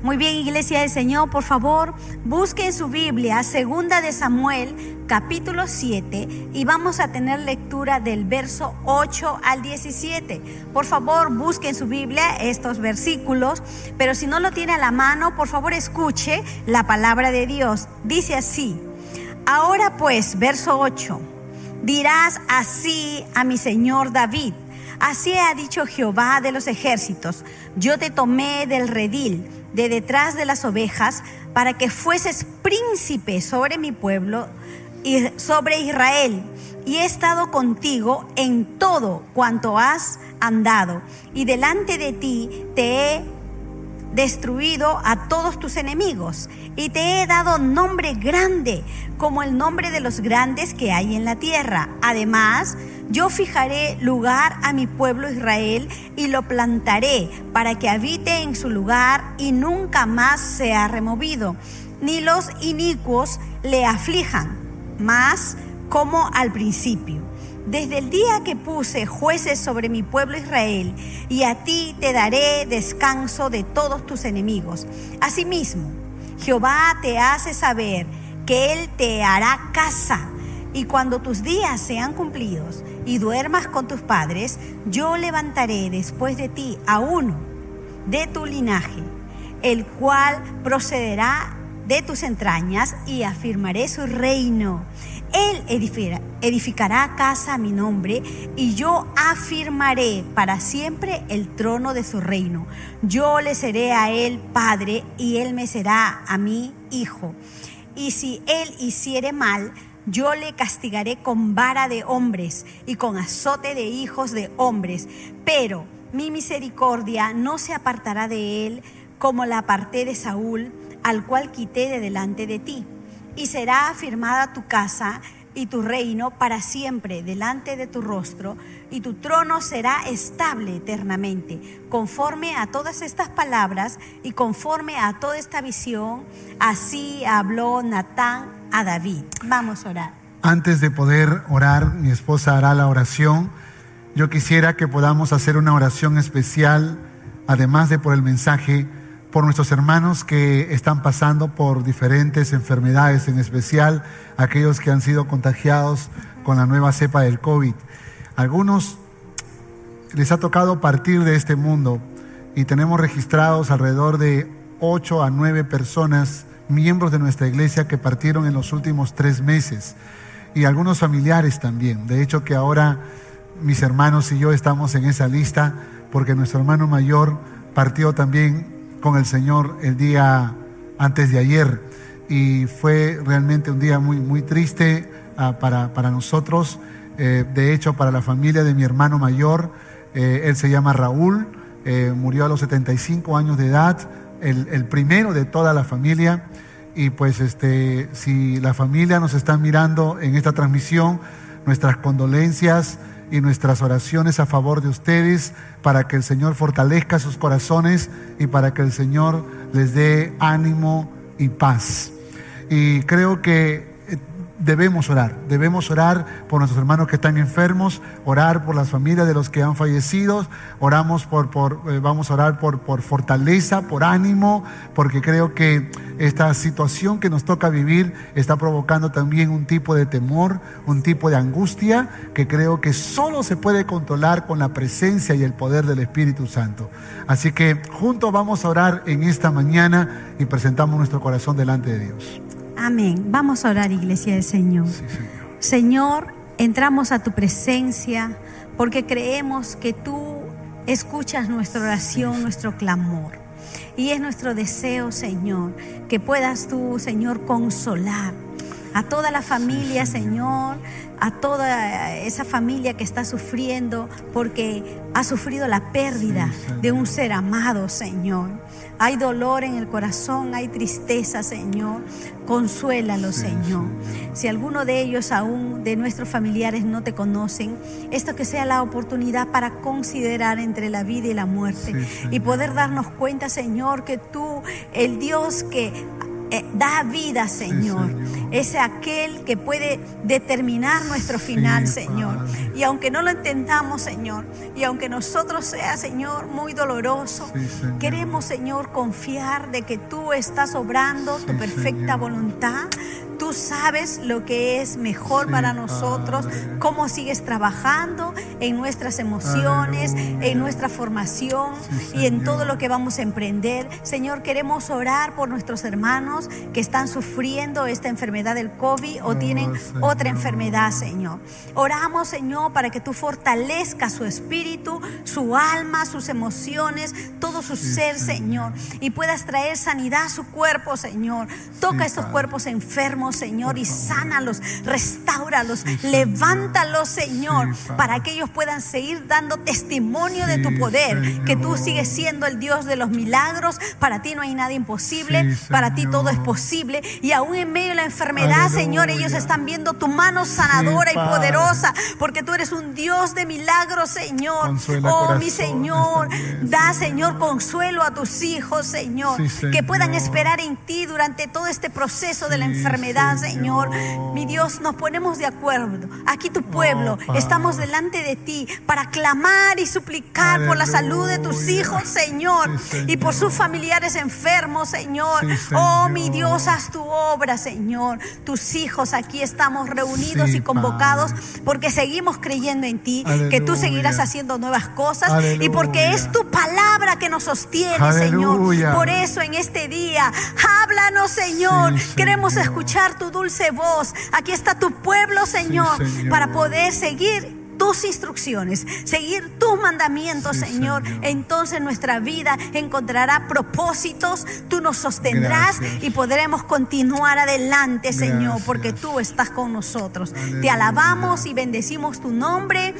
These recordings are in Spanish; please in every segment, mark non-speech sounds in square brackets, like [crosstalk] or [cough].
Muy bien, Iglesia del Señor, por favor, busquen su Biblia, segunda de Samuel, capítulo 7, y vamos a tener lectura del verso 8 al 17. Por favor, busquen su Biblia estos versículos, pero si no lo tiene a la mano, por favor, escuche la palabra de Dios. Dice así: Ahora pues, verso 8, dirás así a mi Señor David. Así ha dicho Jehová de los ejércitos, yo te tomé del redil de detrás de las ovejas para que fueses príncipe sobre mi pueblo y sobre Israel. Y he estado contigo en todo cuanto has andado. Y delante de ti te he destruido a todos tus enemigos y te he dado nombre grande como el nombre de los grandes que hay en la tierra. Además, yo fijaré lugar a mi pueblo Israel y lo plantaré para que habite en su lugar y nunca más sea removido, ni los inicuos le aflijan, más como al principio. Desde el día que puse jueces sobre mi pueblo Israel, y a ti te daré descanso de todos tus enemigos. Asimismo, Jehová te hace saber que Él te hará casa, y cuando tus días sean cumplidos, y duermas con tus padres, yo levantaré después de ti a uno de tu linaje, el cual procederá de tus entrañas y afirmaré su reino. Él edificará casa a mi nombre y yo afirmaré para siempre el trono de su reino. Yo le seré a él padre y él me será a mí hijo. Y si él hiciere mal, yo le castigaré con vara de hombres y con azote de hijos de hombres, pero mi misericordia no se apartará de él como la aparté de Saúl, al cual quité de delante de ti. Y será afirmada tu casa y tu reino para siempre delante de tu rostro, y tu trono será estable eternamente. Conforme a todas estas palabras y conforme a toda esta visión, así habló Natán a David. Vamos a orar. Antes de poder orar, mi esposa hará la oración. Yo quisiera que podamos hacer una oración especial, además de por el mensaje, por nuestros hermanos que están pasando por diferentes enfermedades, en especial aquellos que han sido contagiados con la nueva cepa del COVID. Algunos les ha tocado partir de este mundo y tenemos registrados alrededor de 8 a 9 personas miembros de nuestra iglesia que partieron en los últimos tres meses y algunos familiares también. De hecho que ahora mis hermanos y yo estamos en esa lista porque nuestro hermano mayor partió también con el Señor el día antes de ayer y fue realmente un día muy, muy triste uh, para, para, nosotros. Eh, de hecho, para la familia de mi hermano mayor, eh, él se llama Raúl, eh, murió a los 75 años de edad el, primero de toda la familia. Y pues este, si la familia nos está mirando en esta transmisión, nuestras condolencias y nuestras oraciones a favor de ustedes para que el Señor fortalezca sus corazones y para que el Señor les dé ánimo y paz. Y creo que debemos orar, debemos orar por nuestros hermanos que están enfermos, orar por las familias de los que han fallecido, oramos por, por eh, vamos a orar por, por fortaleza, por ánimo, porque creo que esta situación que nos toca vivir está provocando también un tipo de temor, un tipo de angustia que creo que solo se puede controlar con la presencia y el poder del Espíritu Santo. Así que juntos vamos a orar en esta mañana y presentamos nuestro corazón delante de Dios. Amén. Vamos a orar, iglesia del Señor. señor. entramos a tu presencia porque creemos que tú escuchas nuestra oración, nuestro clamor. Y es nuestro deseo, Señor, que puedas tú, Señor, consolar a toda la familia, Señor, a toda esa familia que está sufriendo porque ha sufrido la pérdida de un ser amado, Señor. Hay dolor en el corazón, hay tristeza, Señor. Consuélalo, Señor. Si alguno de ellos aún, de nuestros familiares, no te conocen, esto que sea la oportunidad para considerar entre la vida y la muerte y poder darnos cuenta, Señor, que tú, el Dios que eh, da vida, Señor. Es aquel que puede determinar nuestro final, Señor. Y aunque no lo entendamos, Señor, y aunque nosotros sea, Señor, muy doloroso, queremos, Señor, confiar de que tú estás obrando tu perfecta voluntad Tú sabes lo que es mejor para nosotros, cómo sigues trabajando en nuestras emociones, en nuestra formación y en todo lo que vamos a emprender. Señor, queremos orar por nuestros hermanos que están sufriendo esta enfermedad del COVID o tienen otra enfermedad, Señor. Oramos, Señor, para que tú fortalezcas su espíritu, su alma, sus emociones, todo su ser, Señor, y puedas traer sanidad a su cuerpo, Señor. Toca estos cuerpos enfermos Señor, y sánalos, restauralos, levántalos, Señor, para que ellos puedan seguir dando testimonio de tu poder, que tú sigues siendo el Dios de los milagros, para ti no hay nada imposible, para ti todo es posible, y aún en medio de la enfermedad, Señor, ellos están viendo tu mano sanadora y poderosa, porque tú eres un Dios de milagros, Señor. oh, mi Señor, da, Señor, consuelo a tus hijos, Señor, que puedan esperar en ti durante todo este proceso de la enfermedad Señor. Mi Dios, nos ponemos de acuerdo. Aquí tu pueblo, oh, estamos delante de ti para clamar y suplicar por la salud de tus hijos, Señor, y por sus familiares enfermos, Señor. Oh, mi Dios, haz tu obra, Señor. Tus hijos aquí estamos reunidos y convocados porque seguimos creyendo en ti, que tú seguirás haciendo nuevas cosas y porque es tu palabra que nos sostiene, Señor. Por eso en este día, háblanos, Señor. Queremos escuchar tu dulce voz. Aquí está tu pueblo, Señor, para poder seguir tus instrucciones, seguir tus mandamientos, Señor. Entonces nuestra vida encontrará propósitos, tú nos sostendrás y podremos continuar adelante, Señor, porque tú estás con nosotros. Te alabamos y bendecimos tu nombre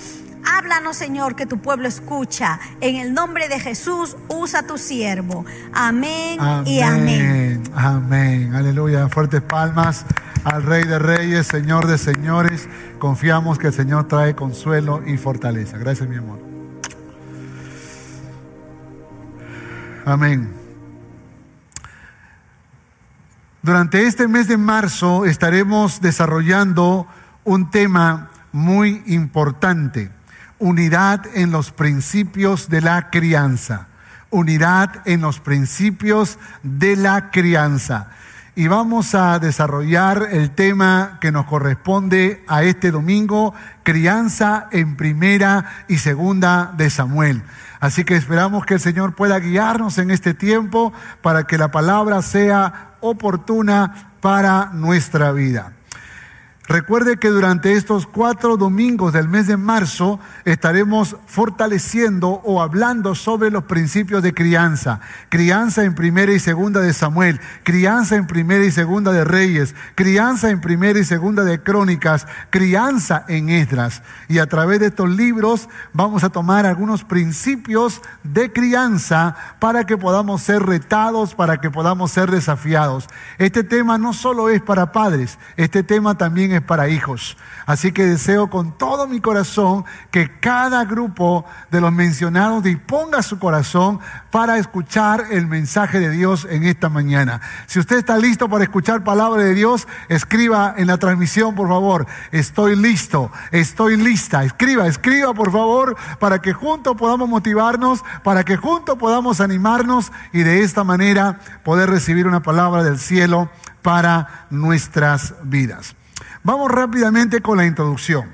Háblanos, Señor, que tu pueblo escucha. En el nombre de Jesús, usa tu siervo. Amén, y amén. Amén. Aleluya. Fuertes palmas al Rey de Reyes, Señor de Señores. Confiamos que el Señor trae consuelo y fortaleza. Gracias, mi amor. Amén. Durante este mes de marzo estaremos desarrollando un tema muy importante unidad en los principios de la crianza. Unidad en los principios de la crianza. Y vamos a desarrollar el tema que nos corresponde a este domingo, crianza en primera y segunda de Samuel. Así que esperamos que el Señor pueda guiarnos en este tiempo para que la palabra sea oportuna para nuestra vida. Recuerde que durante estos cuatro domingos del mes de marzo estaremos fortaleciendo o hablando sobre los principios de crianza. Crianza en primera y segunda de Samuel, crianza en primera y segunda de Reyes, crianza en primera y segunda de Crónicas, crianza en Esdras. Y a través de estos libros vamos a tomar algunos principios de crianza para que podamos ser retados, para que podamos ser desafiados. Este tema no solo es para padres, este tema también es para hijos. Así que deseo con todo mi corazón que cada grupo de los mencionados disponga su corazón para escuchar el mensaje de Dios en esta mañana. Si usted está listo para escuchar palabra de Dios, escriba en la transmisión, por favor. Estoy listo, estoy lista. Escriba, escriba, por favor, para que juntos podamos motivarnos, para que juntos podamos animarnos y de esta manera poder recibir una palabra del cielo para nuestras vidas. Vamos rápidamente con la introducción.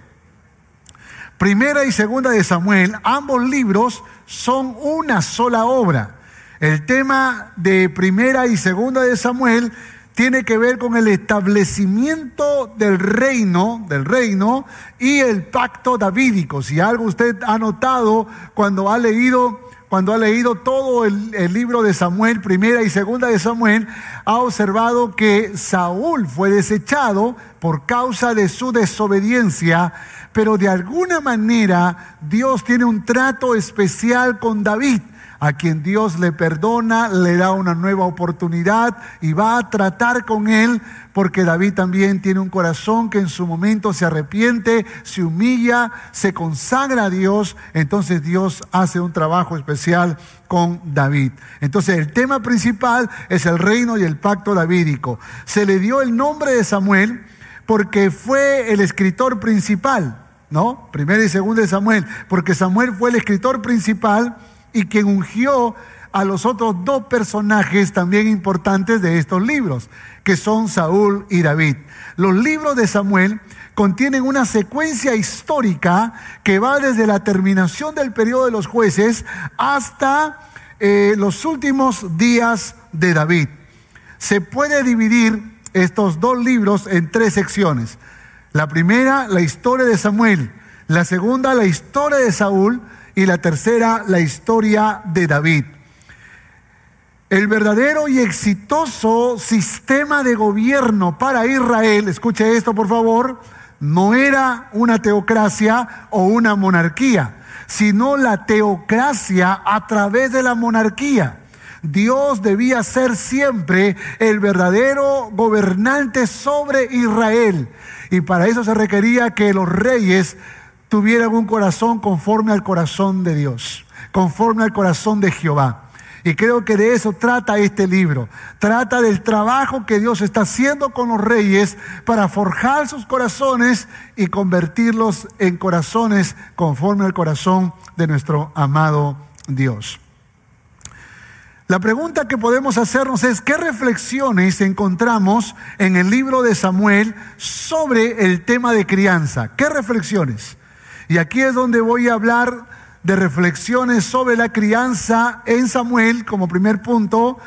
Primera y segunda de Samuel, ambos libros son una sola obra. El tema de primera y segunda de Samuel tiene que ver con el establecimiento del reino, del reino y el pacto davídico. Si algo usted ha notado cuando ha leído cuando ha leído todo el, libro de Samuel, primera y segunda de Samuel, ha observado que Saúl fue desechado por causa de su desobediencia, pero de alguna manera Dios tiene un trato especial con David a quien Dios le perdona, le da una nueva oportunidad y va a tratar con él, porque David también tiene un corazón que en su momento se arrepiente, se humilla, se consagra a Dios, entonces Dios hace un trabajo especial con David. Entonces el tema principal es el reino y el pacto davídico. Se le dio el nombre de Samuel porque fue el escritor principal, ¿no? Primero y segundo de Samuel, porque Samuel fue el escritor principal y quien ungió a los otros dos personajes también importantes de estos libros, que son Saúl y David. Los libros de Samuel contienen una secuencia histórica que va desde la terminación del periodo de los jueces hasta eh, los últimos días de David. Se puede dividir estos dos libros en tres secciones. La primera, la historia de Samuel. La segunda, la historia de Saúl y la tercera, la historia de David. El verdadero y exitoso sistema de gobierno para Israel, escuche esto por favor, no era una teocracia o una monarquía, sino la teocracia a través de la monarquía. Dios debía ser siempre el verdadero gobernante sobre Israel. Y para eso se requería que los reyes tuvieran un corazón conforme al corazón de Dios, conforme al corazón de Jehová. Y creo que de eso trata este libro. Trata del trabajo que Dios está haciendo con los reyes para forjar sus corazones y convertirlos en corazones conforme al corazón de nuestro amado Dios. La pregunta que podemos hacernos es, ¿qué reflexiones encontramos en el libro de Samuel sobre el tema de crianza? ¿Qué reflexiones? Y aquí es donde voy a hablar de reflexiones sobre la crianza en Samuel como primer punto,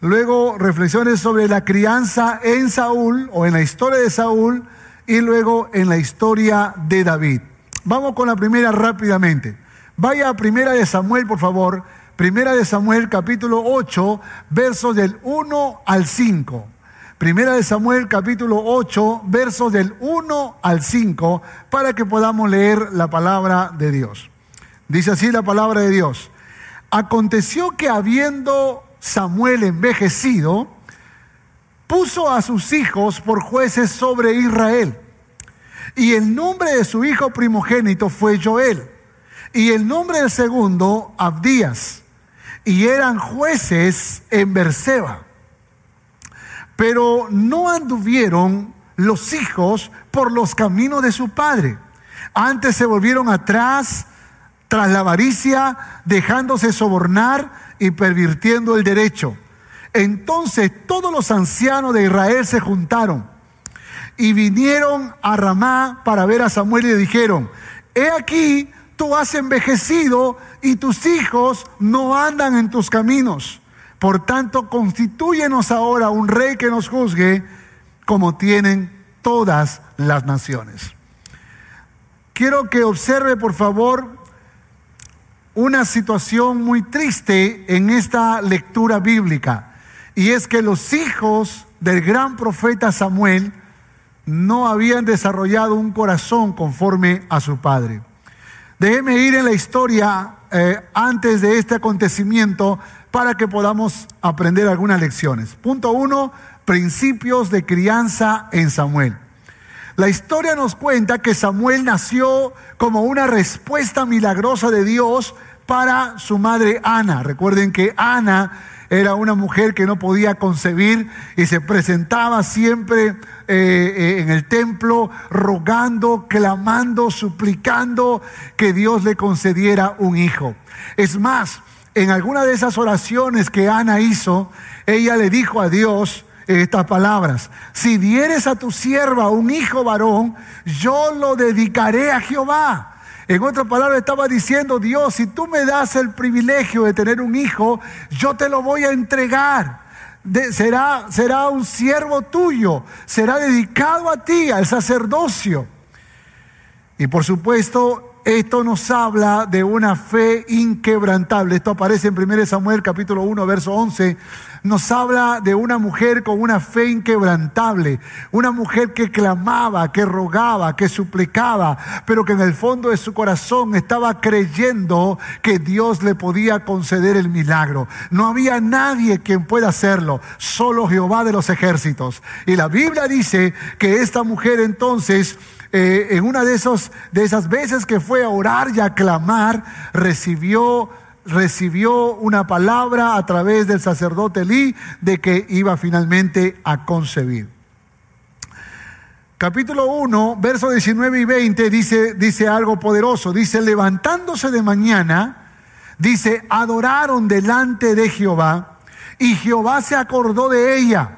luego reflexiones sobre la crianza en Saúl o en la historia de Saúl y luego en la historia de David. Vamos con la primera rápidamente. Vaya a primera de Samuel, por favor. Primera de Samuel, capítulo 8, versos del 1 al 5. Primera de Samuel capítulo 8, versos del 1 al 5, para que podamos leer la palabra de Dios. Dice así la palabra de Dios. Aconteció que habiendo Samuel envejecido, puso a sus hijos por jueces sobre Israel. Y el nombre de su hijo primogénito fue Joel. Y el nombre del segundo, Abdías. Y eran jueces en Berseba. Pero no anduvieron los hijos por los caminos de su padre. Antes se volvieron atrás tras la avaricia, dejándose sobornar y pervirtiendo el derecho. Entonces todos los ancianos de Israel se juntaron y vinieron a Ramá para ver a Samuel y le dijeron, he aquí, tú has envejecido y tus hijos no andan en tus caminos. Por tanto, constituyenos ahora un rey que nos juzgue como tienen todas las naciones. Quiero que observe, por favor, una situación muy triste en esta lectura bíblica. Y es que los hijos del gran profeta Samuel no habían desarrollado un corazón conforme a su padre. Déjeme ir en la historia eh, antes de este acontecimiento para que podamos aprender algunas lecciones. Punto uno, principios de crianza en Samuel. La historia nos cuenta que Samuel nació como una respuesta milagrosa de Dios para su madre Ana. Recuerden que Ana era una mujer que no podía concebir y se presentaba siempre eh, eh, en el templo rogando, clamando, suplicando que Dios le concediera un hijo. Es más, en alguna de esas oraciones que Ana hizo, ella le dijo a Dios estas palabras, si dieres a tu sierva un hijo varón, yo lo dedicaré a Jehová. En otra palabra estaba diciendo, Dios, si tú me das el privilegio de tener un hijo, yo te lo voy a entregar. será, será un siervo tuyo, será dedicado a ti, al sacerdocio. Y por supuesto, esto nos habla de una fe inquebrantable. Esto aparece en 1 Samuel capítulo 1, verso 11 nos habla de una mujer con una fe inquebrantable, una mujer que clamaba, que rogaba, que suplicaba, pero que en el fondo de su corazón estaba creyendo que Dios le podía conceder el milagro. No había nadie quien pueda hacerlo, solo Jehová de los ejércitos. Y la Biblia dice que esta mujer entonces eh, en una de, esos, de esas veces que fue a orar y a clamar, recibió recibió una palabra a través del sacerdote Elí de que iba finalmente a concebir. Capítulo 1, versos 19 y 20 dice, dice algo poderoso. Dice, levantándose de mañana, dice, adoraron delante de Jehová y Jehová se acordó de ella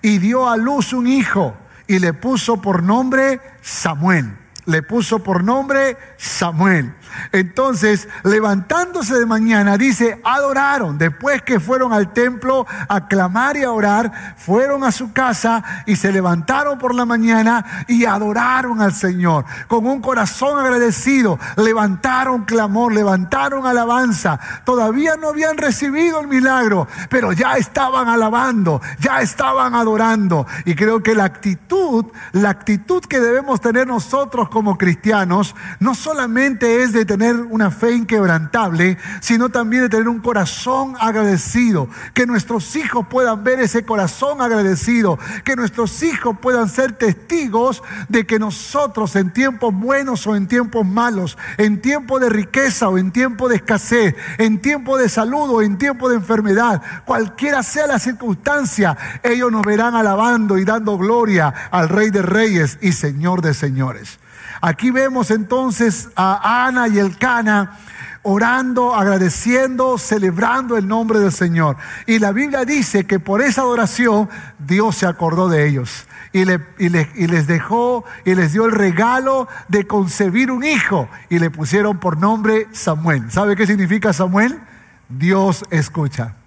y dio a luz un hijo y le puso por nombre Samuel. Le puso por nombre Samuel. Entonces, levantándose de mañana, dice, adoraron. Después que fueron al templo a clamar y a orar, fueron a su casa y se levantaron por la mañana y adoraron al Señor. Con un corazón agradecido, levantaron clamor, levantaron alabanza. Todavía no habían recibido el milagro, pero ya estaban alabando, ya estaban adorando. Y creo que la actitud, la actitud que debemos tener nosotros como cristianos, no solamente es de tener una fe inquebrantable, sino también de tener un corazón agradecido. Que nuestros hijos puedan ver ese corazón agradecido. Que nuestros hijos puedan ser testigos de que nosotros en tiempos buenos o en tiempos malos, en tiempo de riqueza o en tiempo de escasez, en tiempo de salud o en tiempo de enfermedad, cualquiera sea la circunstancia, ellos nos verán alabando y dando gloria al Rey de Reyes y Señor de Señores. Aquí vemos entonces a Ana y el Cana orando, agradeciendo, celebrando el nombre del Señor. Y la Biblia dice que por esa adoración Dios se acordó de ellos y, les dejó y les dio el regalo de concebir un hijo y le pusieron por nombre Samuel. ¿Sabe qué significa Samuel? Dios escucha.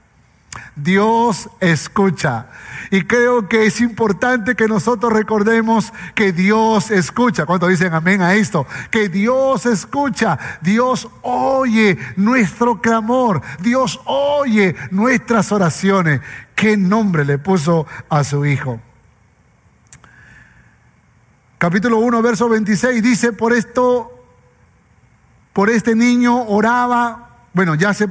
Dios escucha. Y creo que es importante que nosotros recordemos que Dios escucha. ¿Cuántos dicen amén a esto? Que Dios escucha. Dios oye nuestro clamor. Dios oye nuestras oraciones. ¿Qué nombre le puso a su hijo? Capítulo 1, verso 26 dice, por esto, por este niño oraba bueno, ya se,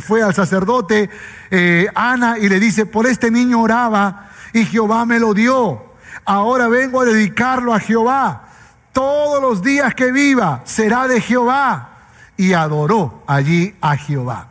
fue al sacerdote eh, Ana y le dice, por este niño oraba y Jehová me lo dio. Ahora vengo a dedicarlo a Jehová. Todos los días que viva será de Jehová. Y adoró allí a Jehová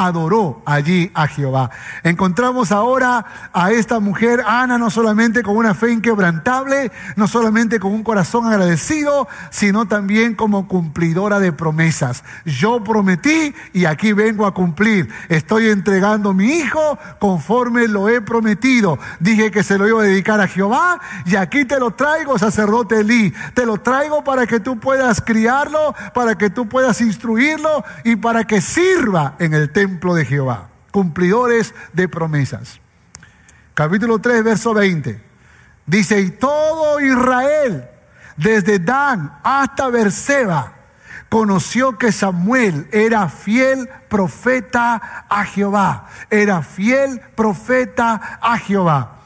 adoró allí a Jehová. Encontramos ahora a esta mujer, Ana, no solamente con una fe inquebrantable, no solamente con un corazón agradecido, sino también como cumplidora de promesas. Yo prometí y aquí vengo a cumplir. Estoy entregando mi hijo conforme lo he prometido. Dije que se lo iba a dedicar a Jehová y aquí te lo traigo, sacerdote Elí. Te lo traigo para que tú puedas criarlo, para que tú puedas instruirlo y para que sirva en el templo de Jehová, cumplidores de promesas. Capítulo 3, verso 20. Dice, y todo Israel, desde Dan hasta Berseba, conoció que Samuel era fiel profeta a Jehová. Era fiel profeta a Jehová.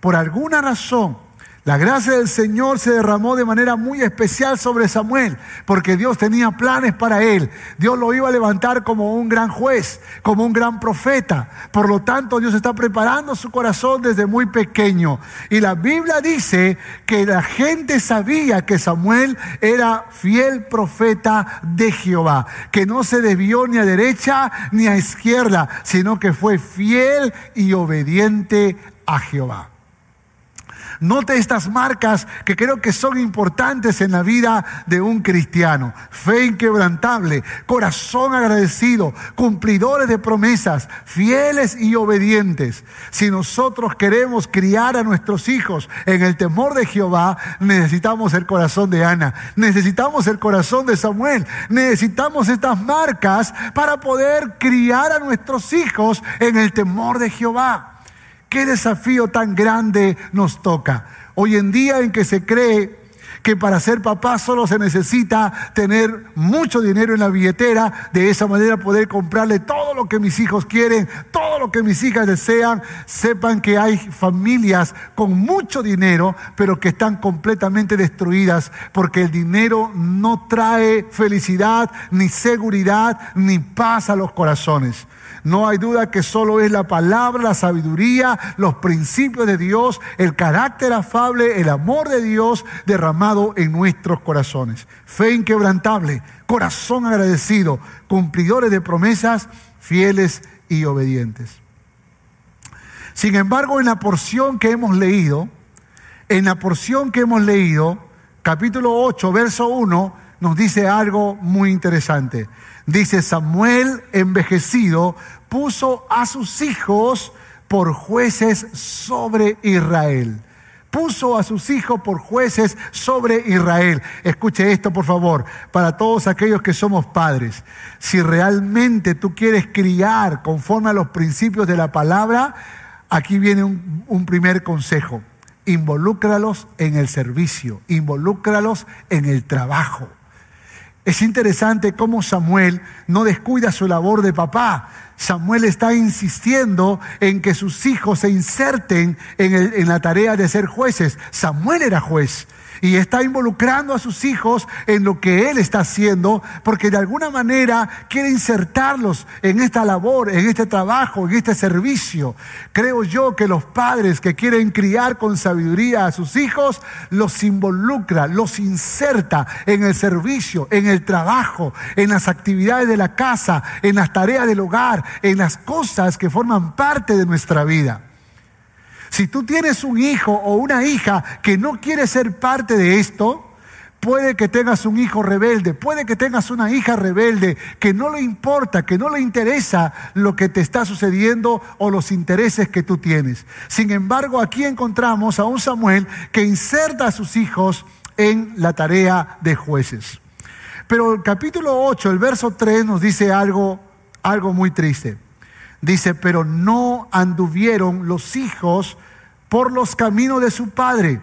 Por alguna razón, la gracia del Señor se derramó de manera muy especial sobre Samuel, porque Dios tenía planes para él. Dios lo iba a levantar como un gran juez, como un gran profeta. Por lo tanto, Dios está preparando su corazón desde muy pequeño. Y la Biblia dice que la gente sabía que Samuel era fiel profeta de Jehová, que no se desvió ni a derecha ni a izquierda, sino que fue fiel y obediente a Jehová. Note estas marcas que creo que son importantes en la vida de un cristiano. Fe inquebrantable, corazón agradecido, cumplidores de promesas, fieles y obedientes. Si nosotros queremos criar a nuestros hijos en el temor de Jehová, necesitamos el corazón de Ana, necesitamos el corazón de Samuel, necesitamos estas marcas para poder criar a nuestros hijos en el temor de Jehová. Qué desafío tan grande nos toca. Hoy en día en que se cree que para ser papá solo se necesita tener mucho dinero en la billetera, de esa manera poder comprarle todo lo que mis hijos quieren, todo lo que mis hijas desean. Sepan que hay familias con mucho dinero, pero que están completamente destruidas porque el dinero no trae felicidad, ni seguridad, ni paz a los corazones. No hay duda que solo es la palabra, la sabiduría, los principios de Dios, el carácter afable, el amor de Dios derramado en nuestros corazones. Fe inquebrantable, corazón agradecido, cumplidores de promesas, fieles y obedientes. Sin embargo, en la porción que hemos leído, en la porción que hemos leído, capítulo 8, verso 1, nos dice algo muy interesante. Dice, Samuel envejecido puso a sus hijos por jueces sobre Israel. Puso a sus hijos por jueces sobre Israel. Escuche esto, por favor, para todos aquellos que somos padres. Si realmente tú quieres criar conforme a los principios de la palabra, aquí viene un, primer consejo. Involúcralos en el servicio, involúcralos en el trabajo. Es interesante cómo Samuel no descuida su labor de papá. Samuel está insistiendo en que sus hijos se inserten en, la tarea de ser jueces. Samuel era juez y está involucrando a sus hijos en lo que él está haciendo, porque de alguna manera quiere insertarlos en esta labor, en este trabajo, en este servicio. Creo yo que los padres que quieren criar con sabiduría a sus hijos, los involucra, los inserta en el servicio, en el trabajo, en las actividades de la casa, en las tareas del hogar, en las cosas que forman parte de nuestra vida. Si tú tienes un hijo o una hija que no quiere ser parte de esto, puede que tengas un hijo rebelde, puede que tengas una hija rebelde que no le importa, que no le interesa lo que te está sucediendo o los intereses que tú tienes. Sin embargo, aquí encontramos a un Samuel que inserta a sus hijos en la tarea de jueces. Pero el capítulo 8, el verso 3 nos dice algo, algo muy triste. Dice, pero no anduvieron los hijos por los caminos de su padre.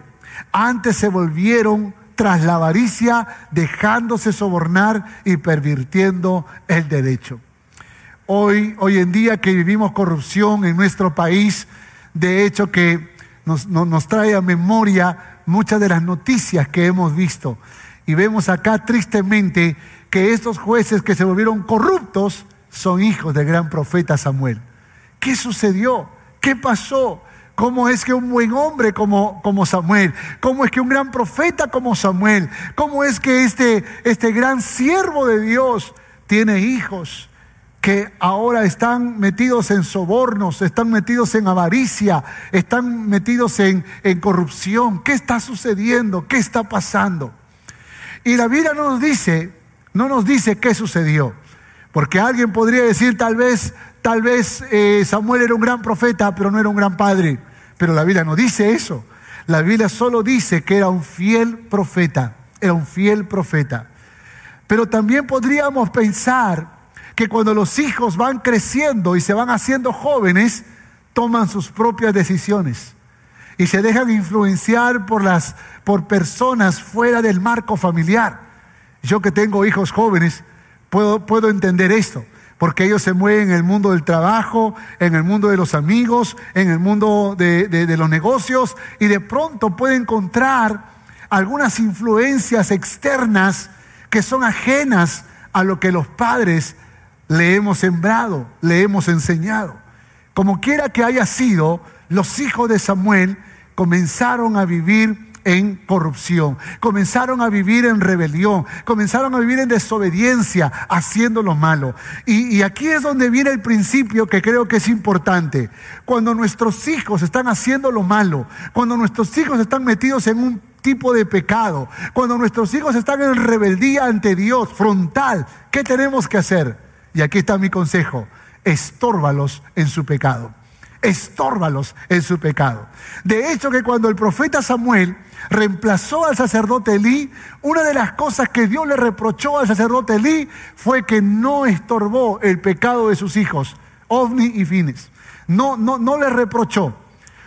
Antes se volvieron tras la avaricia, dejándose sobornar y pervirtiendo el derecho. Hoy, hoy en día que vivimos corrupción en nuestro país, de hecho que nos, nos trae a memoria muchas de las noticias que hemos visto. Y vemos acá tristemente que estos jueces que se volvieron corruptos son hijos del gran profeta Samuel. ¿Qué sucedió? ¿Qué pasó? ¿Cómo es que un buen hombre como, como Samuel? ¿Cómo es que un gran profeta como Samuel? ¿Cómo es que este, este gran siervo de Dios tiene hijos que ahora están metidos en sobornos, están metidos en avaricia, están metidos en, en corrupción? ¿Qué está sucediendo? ¿Qué está pasando? Y la Biblia no nos dice, no nos dice qué sucedió. Porque alguien podría decir tal vez, tal vez eh, Samuel era un gran profeta, pero no era un gran padre. Pero la Biblia no dice eso. La Biblia solo dice que era un fiel profeta, era un fiel profeta. Pero también podríamos pensar que cuando los hijos van creciendo y se van haciendo jóvenes, toman sus propias decisiones y se dejan influenciar por las por personas fuera del marco familiar. Yo que tengo hijos jóvenes, Puedo, entender esto, porque ellos se mueven en el mundo del trabajo, en el mundo de los amigos, en el mundo de, de los negocios, y de pronto puede encontrar algunas influencias externas que son ajenas a lo que los padres le hemos sembrado, le hemos enseñado. Como quiera que haya sido, los hijos de Samuel comenzaron a vivir en corrupción, comenzaron a vivir en rebelión, comenzaron a vivir en desobediencia, haciendo lo malo. Y, aquí es donde viene el principio que creo que es importante. Cuando nuestros hijos están haciendo lo malo, cuando nuestros hijos están metidos en un tipo de pecado, cuando nuestros hijos están en rebeldía ante Dios, frontal, ¿qué tenemos que hacer? Y aquí está mi consejo, estórbalos en su pecado estórbalos en su pecado. De hecho, que cuando el profeta Samuel reemplazó al sacerdote Elí, una de las cosas que Dios le reprochó al sacerdote Elí fue que no estorbó el pecado de sus hijos, Ovni y Fines. No, no, no les reprochó,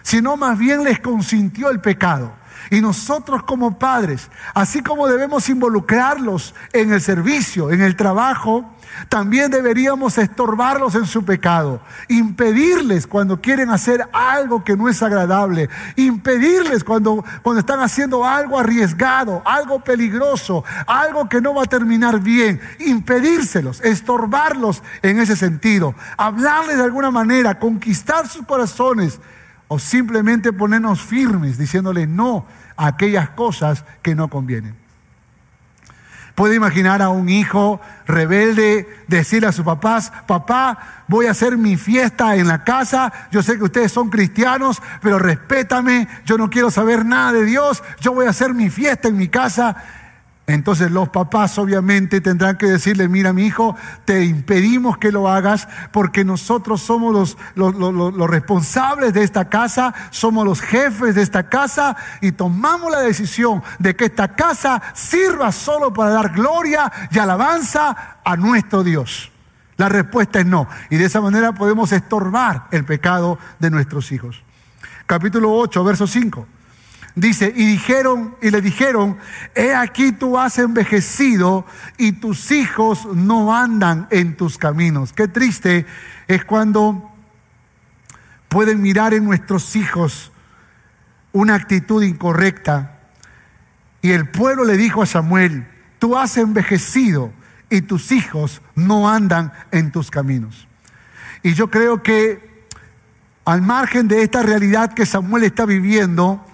sino más bien les consintió el pecado. Y nosotros como padres, así como debemos involucrarlos en el servicio, en el trabajo, también deberíamos estorbarlos en su pecado, impedirles cuando quieren hacer algo que no es agradable, impedirles cuando, cuando están haciendo algo arriesgado, algo peligroso, algo que no va a terminar bien, impedírselos, estorbarlos en ese sentido, hablarles de alguna manera, conquistar sus corazones o simplemente ponernos firmes diciéndole no a aquellas cosas que no convienen. Puede imaginar a un hijo rebelde decirle a sus papás, papá, voy a hacer mi fiesta en la casa, yo sé que ustedes son cristianos, pero respétame, yo no quiero saber nada de Dios, yo voy a hacer mi fiesta en mi casa entonces los papás obviamente tendrán que decirle, mira mi hijo, te impedimos que lo hagas porque nosotros somos los, los, responsables de esta casa, somos los jefes de esta casa y tomamos la decisión de que esta casa sirva solo para dar gloria y alabanza a nuestro Dios. La respuesta es no. Y de esa manera podemos estorbar el pecado de nuestros hijos. Capítulo 8, verso 5. Dice, y dijeron, y le dijeron, he aquí tú has envejecido y tus hijos no andan en tus caminos. Qué triste es cuando pueden mirar en nuestros hijos una actitud incorrecta. Y el pueblo le dijo a Samuel, tú has envejecido y tus hijos no andan en tus caminos. Y yo creo que al margen de esta realidad que Samuel está viviendo,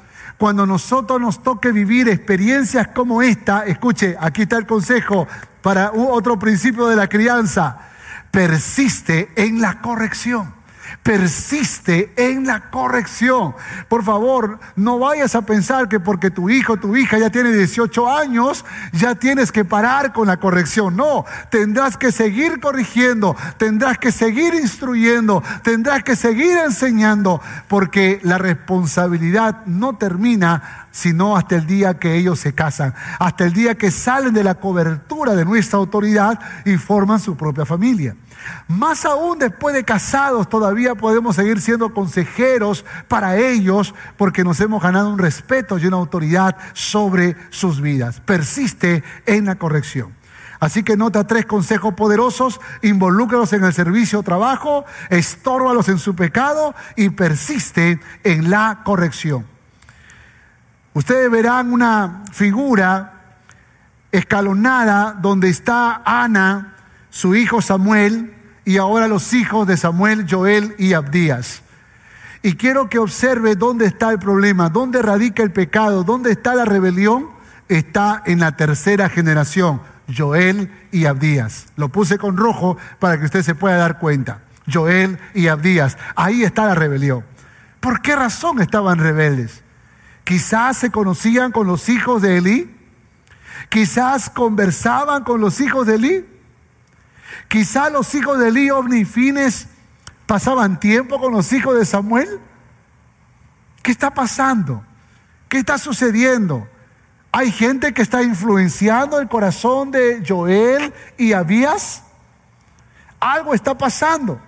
cuando nosotros nos toque vivir experiencias como esta, escuche, aquí está el consejo para otro principio de la crianza, persiste en la corrección persiste en la corrección. Por favor, no vayas a pensar que porque tu hijo o tu hija ya tiene 18 años, ya tienes que parar con la corrección. No, tendrás que seguir corrigiendo, tendrás que seguir instruyendo, tendrás que seguir enseñando, porque la responsabilidad no termina sino hasta el día que ellos se casan, hasta el día que salen de la cobertura de nuestra autoridad y forman su propia familia. Más aún después de casados todavía podemos seguir siendo consejeros para ellos porque nos hemos ganado un respeto y una autoridad sobre sus vidas. Persiste en la corrección. Así que nota tres consejos poderosos, involúcralos en el servicio o trabajo, estórbalos en su pecado y persiste en la corrección. Ustedes verán una figura escalonada donde está Ana, su hijo Samuel, y ahora los hijos de Samuel, Joel y Abdías. Y quiero que observe dónde está el problema, dónde radica el pecado, dónde está la rebelión. Está en la tercera generación, Joel y Abdías. Lo puse con rojo para que usted se pueda dar cuenta. Joel y Abdías. Ahí está la rebelión. ¿Por qué razón estaban rebeldes? Quizás se conocían con los hijos de Elí. Quizás conversaban con los hijos de Elí. Quizás los hijos de Elí, Fines, pasaban tiempo con los hijos de Samuel. ¿Qué está pasando? ¿Qué está sucediendo? Hay gente que está influenciando el corazón de Joel y Abías. Algo está pasando.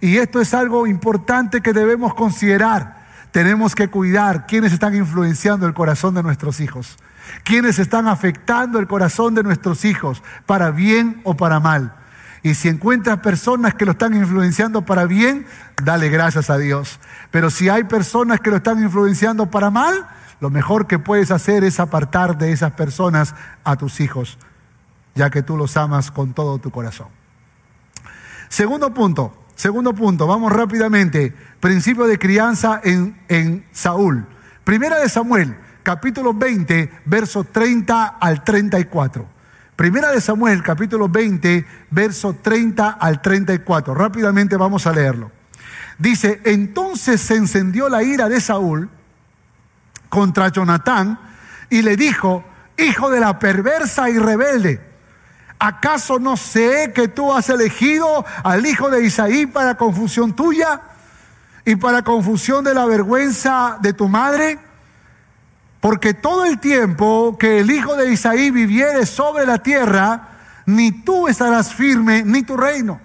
Y esto es algo importante que debemos considerar. Tenemos que cuidar quienes están influenciando el corazón de nuestros hijos, quienes están afectando el corazón de nuestros hijos, para bien o para mal. Y si encuentras personas que lo están influenciando para bien, dale gracias a Dios. Pero si hay personas que lo están influenciando para mal, lo mejor que puedes hacer es apartar de esas personas a tus hijos, ya que tú los amas con todo tu corazón. Segundo punto, Segundo punto, vamos rápidamente. Principio de crianza en, en Saúl. Primera de Samuel, capítulo 20, verso 30 al 34. Primera de Samuel, capítulo 20, verso 30 al 34. Rápidamente vamos a leerlo. Dice, entonces se encendió la ira de Saúl contra Jonatán y le dijo, hijo de la perversa y rebelde ¿acaso no sé que tú has elegido al hijo de Isaí para confusión tuya y para confusión de la vergüenza de tu madre? Porque todo el tiempo que el hijo de Isaí viviere sobre la tierra, ni tú estarás firme, ni tu reino.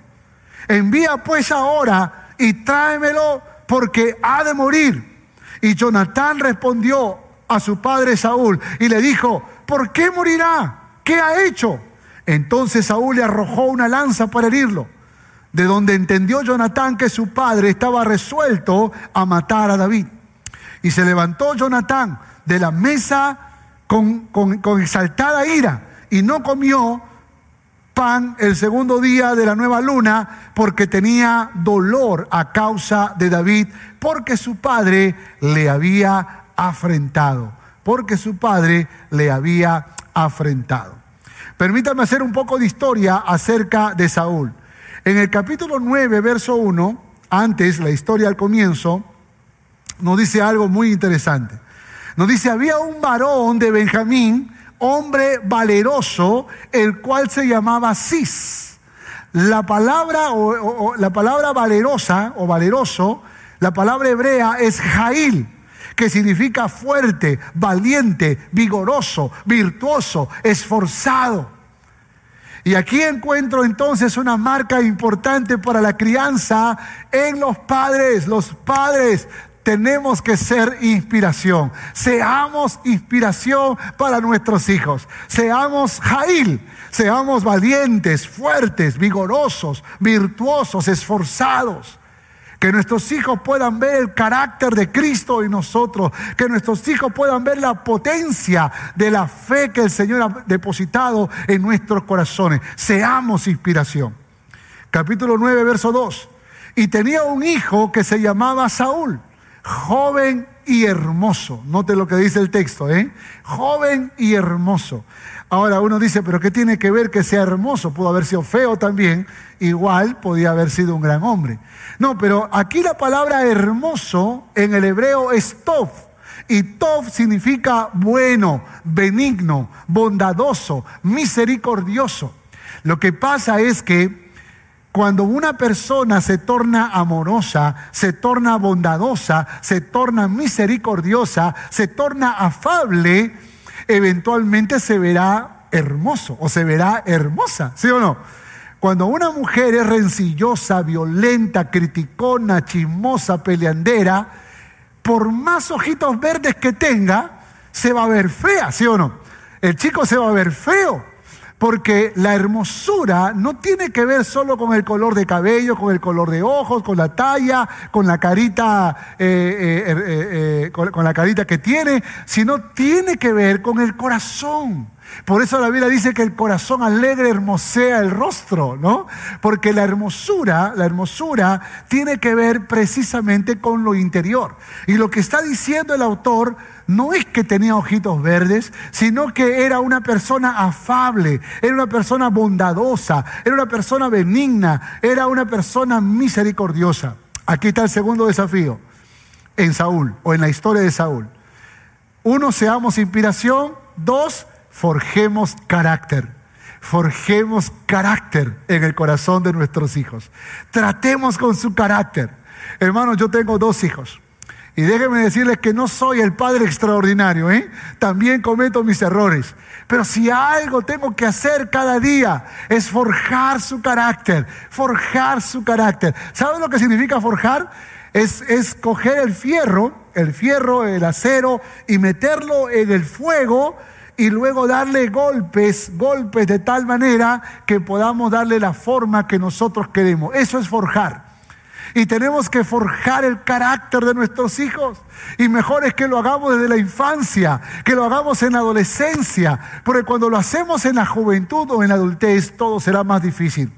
Envía pues ahora y tráemelo porque ha de morir. Y Jonatán respondió a su padre Saúl y le dijo, ¿por qué morirá? ¿Qué ha hecho? Entonces Saúl le arrojó una lanza para herirlo, de donde entendió Jonatán que su padre estaba resuelto a matar a David. Y se levantó Jonatán de la mesa con, con exaltada ira y no comió pan el segundo día de la nueva luna porque tenía dolor a causa de David, porque su padre le había afrentado, porque su padre le había afrentado. Permítame hacer un poco de historia acerca de Saúl. En el capítulo 9, verso 1, antes, la historia al comienzo, nos dice algo muy interesante. Nos dice, había un varón de Benjamín, hombre valeroso, el cual se llamaba Cis. La palabra, o, la palabra valerosa o valeroso, la palabra hebrea es Jail, que significa fuerte, valiente, vigoroso, virtuoso, esforzado. Y aquí encuentro entonces una marca importante para la crianza en los padres. Los padres tenemos que ser inspiración. Seamos inspiración para nuestros hijos. Seamos Jail. Seamos valientes, fuertes, vigorosos, virtuosos, esforzados. Que nuestros hijos puedan ver el carácter de Cristo en nosotros. Que nuestros hijos puedan ver la potencia de la fe que el Señor ha depositado en nuestros corazones. Seamos inspiración. Capítulo 9, verso 2. Y tenía un hijo que se llamaba Saúl, joven y hermoso. Note lo que dice el texto, ¿eh? Joven y hermoso. Ahora uno dice, pero ¿qué tiene que ver que sea hermoso? Pudo haber sido feo también, igual podía haber sido un gran hombre. No, pero aquí la palabra hermoso en el hebreo es tov. Y tov significa bueno, benigno, bondadoso, misericordioso. Lo que pasa es que cuando una persona se torna amorosa, se torna bondadosa, se torna misericordiosa, se torna afable, eventualmente se verá hermoso o se verá hermosa, ¿sí o no? Cuando una mujer es rencillosa, violenta, criticona, chismosa, peleandera, por más ojitos verdes que tenga, se va a ver fea, ¿sí o no? El chico se va a ver feo. Porque la hermosura no tiene que ver solo con el color de cabello, con el color de ojos, con la talla, con la carita, eh, eh, eh, con la carita que tiene, sino tiene que ver con el corazón. Por eso la Biblia dice que el corazón alegre hermosea el rostro, ¿no? Porque la hermosura, la hermosura tiene que ver precisamente con lo interior. Y lo que está diciendo el autor no es que tenía ojitos verdes, sino que era una persona afable, era una persona bondadosa, era una persona benigna, era una persona misericordiosa. Aquí está el segundo desafío en Saúl o en la historia de Saúl. Uno, seamos inspiración. Dos, forjemos carácter. Forjemos carácter en el corazón de nuestros hijos. Tratemos con su carácter. Hermanos, yo tengo dos hijos. Y déjenme decirles que no soy el padre extraordinario, ¿eh? También cometo mis errores. Pero si algo tengo que hacer cada día es forjar su carácter, forjar su carácter. ¿Saben lo que significa forjar? Es, es coger el fierro, el fierro, el acero, y meterlo en el fuego y luego darle golpes, golpes de tal manera que podamos darle la forma que nosotros queremos. Eso es forjar. Y tenemos que forjar el carácter de nuestros hijos. Y mejor es que lo hagamos desde la infancia, que lo hagamos en la adolescencia, porque cuando lo hacemos en la juventud o en la adultez, todo será más difícil.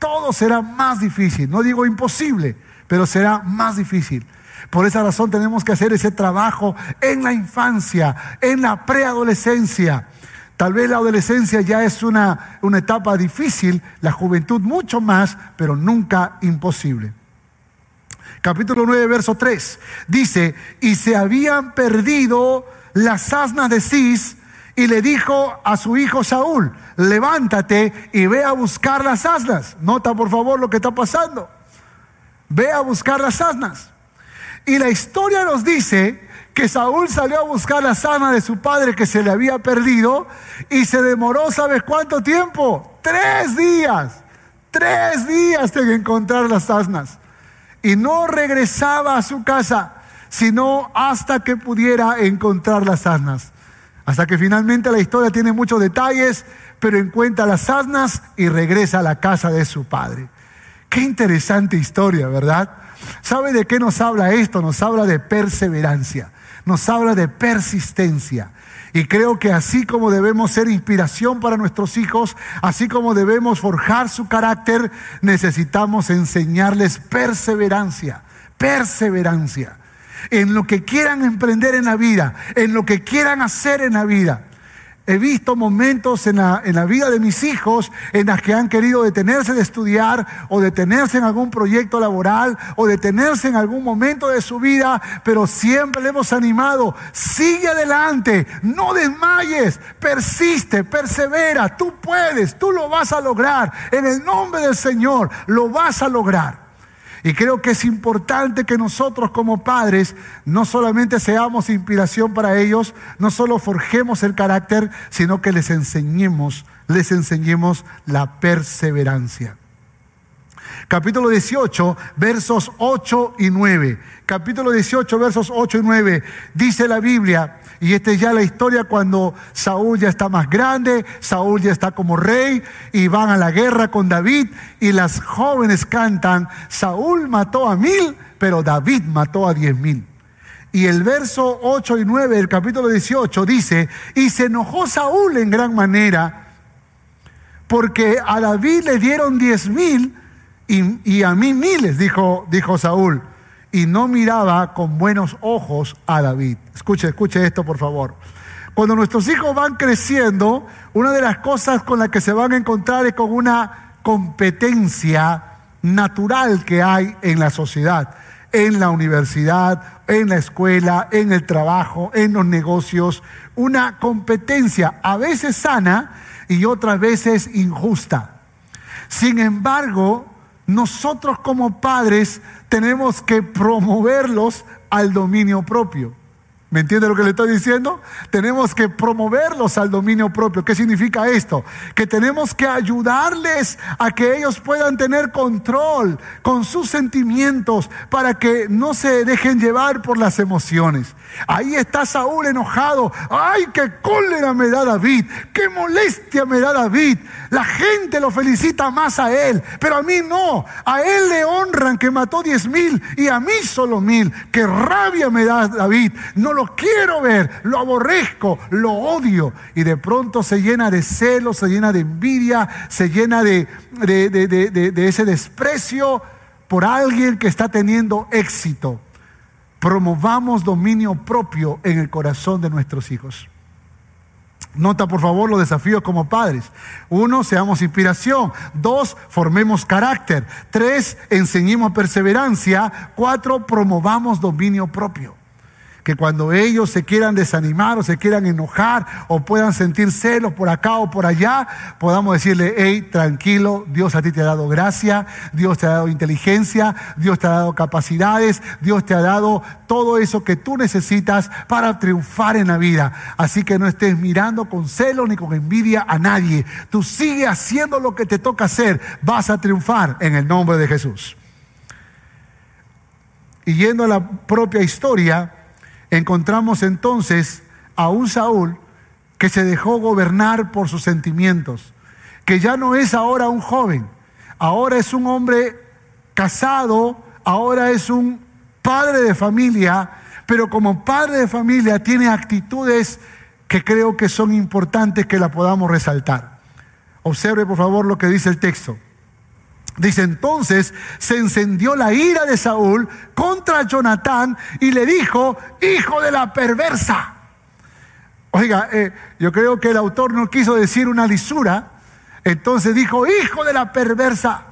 Todo será más difícil. No digo imposible, pero será más difícil. Por esa razón tenemos que hacer ese trabajo en la infancia, en la preadolescencia. Tal vez la adolescencia ya es una, una etapa difícil, la juventud mucho más, pero nunca imposible. Capítulo 9, verso 3. Dice, y se habían perdido las asnas de Cis y le dijo a su hijo Saúl, levántate y ve a buscar las asnas. Nota por favor lo que está pasando. Ve a buscar las asnas. Y la historia nos dice que Saúl salió a buscar la sana de su padre que se le había perdido y se demoró, ¿sabes cuánto tiempo? Tres días. Tres días en encontrar las asnas. Y no regresaba a su casa. sino hasta que pudiera encontrar las asnas. Hasta que finalmente la historia tiene muchos detalles, pero encuentra las asnas y regresa a la casa de su padre. Qué interesante historia, ¿verdad? ¿Sabe de qué nos habla esto? Nos habla de perseverancia, nos habla de persistencia. Y creo que así como debemos ser inspiración para nuestros hijos, así como debemos forjar su carácter, necesitamos enseñarles perseverancia, perseverancia en lo que quieran emprender en la vida, en lo que quieran hacer en la vida. He visto momentos en la, en la, vida de mis hijos en las que han querido detenerse de estudiar o detenerse en algún proyecto laboral o detenerse en algún momento de su vida, pero siempre le hemos animado, sigue adelante, no desmayes, persiste, persevera, tú puedes, tú lo vas a lograr, en el nombre del Señor lo vas a lograr. Y creo que es importante que nosotros como padres no solamente seamos inspiración para ellos, no solo forjemos el carácter, sino que les enseñemos, les enseñemos la perseverancia. Capítulo 18, versos 8 y 9. Capítulo 18, versos 8 y 9. Dice la Biblia, y esta es ya la historia cuando Saúl ya está más grande, Saúl ya está como rey y van a la guerra con David y las jóvenes cantan, Saúl mató a mil, pero David mató a diez mil. Y el verso 8 y 9 del capítulo 18 dice, y se enojó Saúl en gran manera, porque a David le dieron diez mil y, a mí miles, dijo, dijo Saúl y no miraba con buenos ojos a David. Escuche, escuche esto por favor. Cuando nuestros hijos van creciendo, una de las cosas con las que se van a encontrar es con una competencia natural que hay en la sociedad, en la universidad, en la escuela, en el trabajo, en los negocios. Una competencia a veces sana y otras veces injusta. Sin embargo, nosotros como padres tenemos que promoverlos al dominio propio. ¿Me entiende lo que le estoy diciendo? Tenemos que promoverlos al dominio propio. ¿Qué significa esto? Que tenemos que ayudarles a que ellos puedan tener control con sus sentimientos para que no se dejen llevar por las emociones. Ahí está Saúl enojado. ¡Ay, qué cólera me da David! ¡Qué molestia me da David! La gente lo felicita más a él, pero a mí no. A él le honran que mató diez mil y a mí solo mil. ¡Qué rabia me da David! No lo quiero ver, lo aborrezco, lo odio. Y de pronto se llena de celos, se llena de envidia, se llena de, de ese desprecio por alguien que está teniendo éxito promovamos dominio propio en el corazón de nuestros hijos. Nota por favor los desafíos como padres. Uno, seamos inspiración. Dos, formemos carácter. Tres, enseñemos perseverancia. Cuatro, promovamos dominio propio que cuando ellos se quieran desanimar o se quieran enojar o puedan sentir celos por acá o por allá, podamos decirle, hey, tranquilo, Dios a ti te ha dado gracia, Dios te ha dado inteligencia, Dios te ha dado capacidades, Dios te ha dado todo eso que tú necesitas para triunfar en la vida. Así que no estés mirando con celo ni con envidia a nadie. Tú sigue haciendo lo que te toca hacer, vas a triunfar en el nombre de Jesús. Y yendo a la propia historia, encontramos entonces a un Saúl que se dejó gobernar por sus sentimientos, que ya no es ahora un joven, ahora es un hombre casado, ahora es un padre de familia, pero como padre de familia tiene actitudes que creo que son importantes que la podamos resaltar. Observe por favor lo que dice el texto. Dice entonces, se encendió la ira de Saúl contra Jonatán y le dijo, hijo de la perversa. Oiga, eh, yo creo que el autor no quiso decir una lisura, entonces dijo, hijo de la perversa.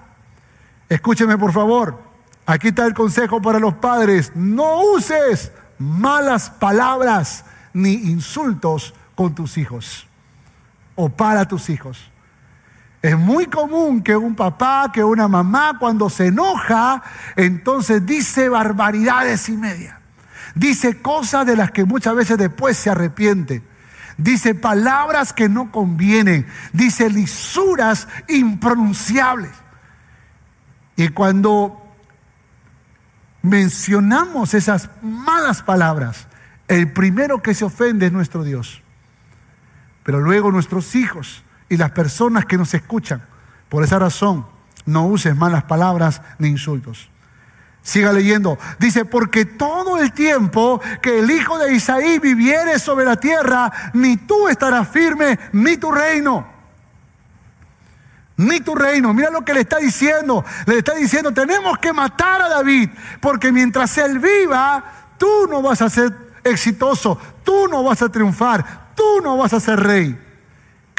Escúcheme por favor, aquí está el consejo para los padres, no uses malas palabras ni insultos con tus hijos o para tus hijos. Es muy común que un papá, que una mamá, cuando se enoja, entonces dice barbaridades y media. Dice cosas de las que muchas veces después se arrepiente. Dice palabras que no convienen. Dice lisuras impronunciables. Y cuando mencionamos esas malas palabras, el primero que se ofende es nuestro Dios. Pero luego nuestros hijos y las personas que nos escuchan, por esa razón, no uses malas palabras ni insultos. Siga leyendo. Dice, porque todo el tiempo que el hijo de Isaí viviere sobre la tierra, ni tú estarás firme, ni tu reino. Ni tu reino. Mira lo que le está diciendo. Le está diciendo, tenemos que matar a David, porque mientras él viva, tú no vas a ser exitoso, tú no vas a triunfar, tú no vas a ser rey.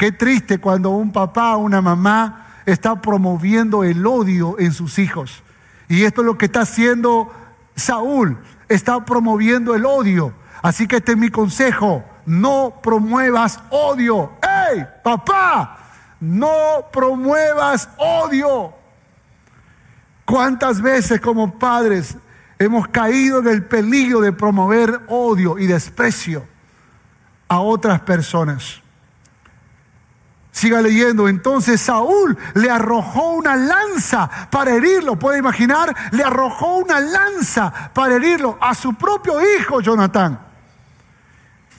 Qué triste cuando un papá o una mamá está promoviendo el odio en sus hijos. Y esto es lo que está haciendo Saúl, está promoviendo el odio. Así que este es mi consejo, no promuevas odio. ¡Ey, papá! No promuevas odio. ¿Cuántas veces como padres hemos caído en el peligro de promover odio y desprecio a otras personas? Siga leyendo. Entonces Saúl le arrojó una lanza para herirlo. ¿Puede imaginar? Le arrojó una lanza para herirlo a su propio hijo Jonatán.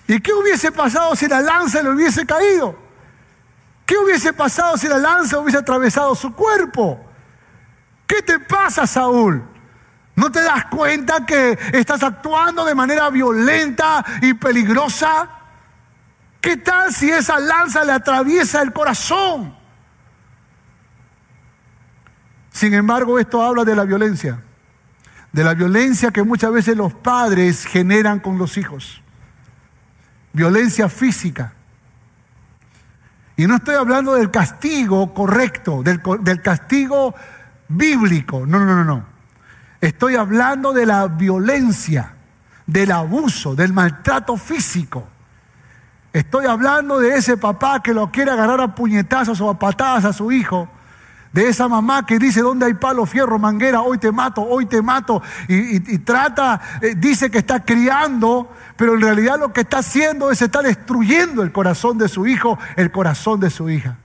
¿Y qué hubiese pasado si la lanza le hubiese caído? ¿Qué hubiese pasado si la lanza hubiese atravesado su cuerpo? ¿Qué te pasa, Saúl? ¿No te das cuenta que estás actuando de manera violenta y peligrosa? ¿Qué tal si esa lanza le atraviesa el corazón? Sin embargo, esto habla de la violencia, de la violencia que muchas veces los padres generan con los hijos. Violencia física. Y no estoy hablando del castigo correcto, del, castigo bíblico. No, no, no, no. Estoy hablando de la violencia, del abuso, del maltrato físico. Estoy hablando de ese papá que lo quiere agarrar a puñetazos o a patadas a su hijo. De esa mamá que dice, ¿dónde hay palo, fierro, manguera? Hoy te mato, hoy te mato. Y, trata, eh, dice que está criando, pero en realidad lo que está haciendo es estar destruyendo el corazón de su hijo, el corazón de su hija.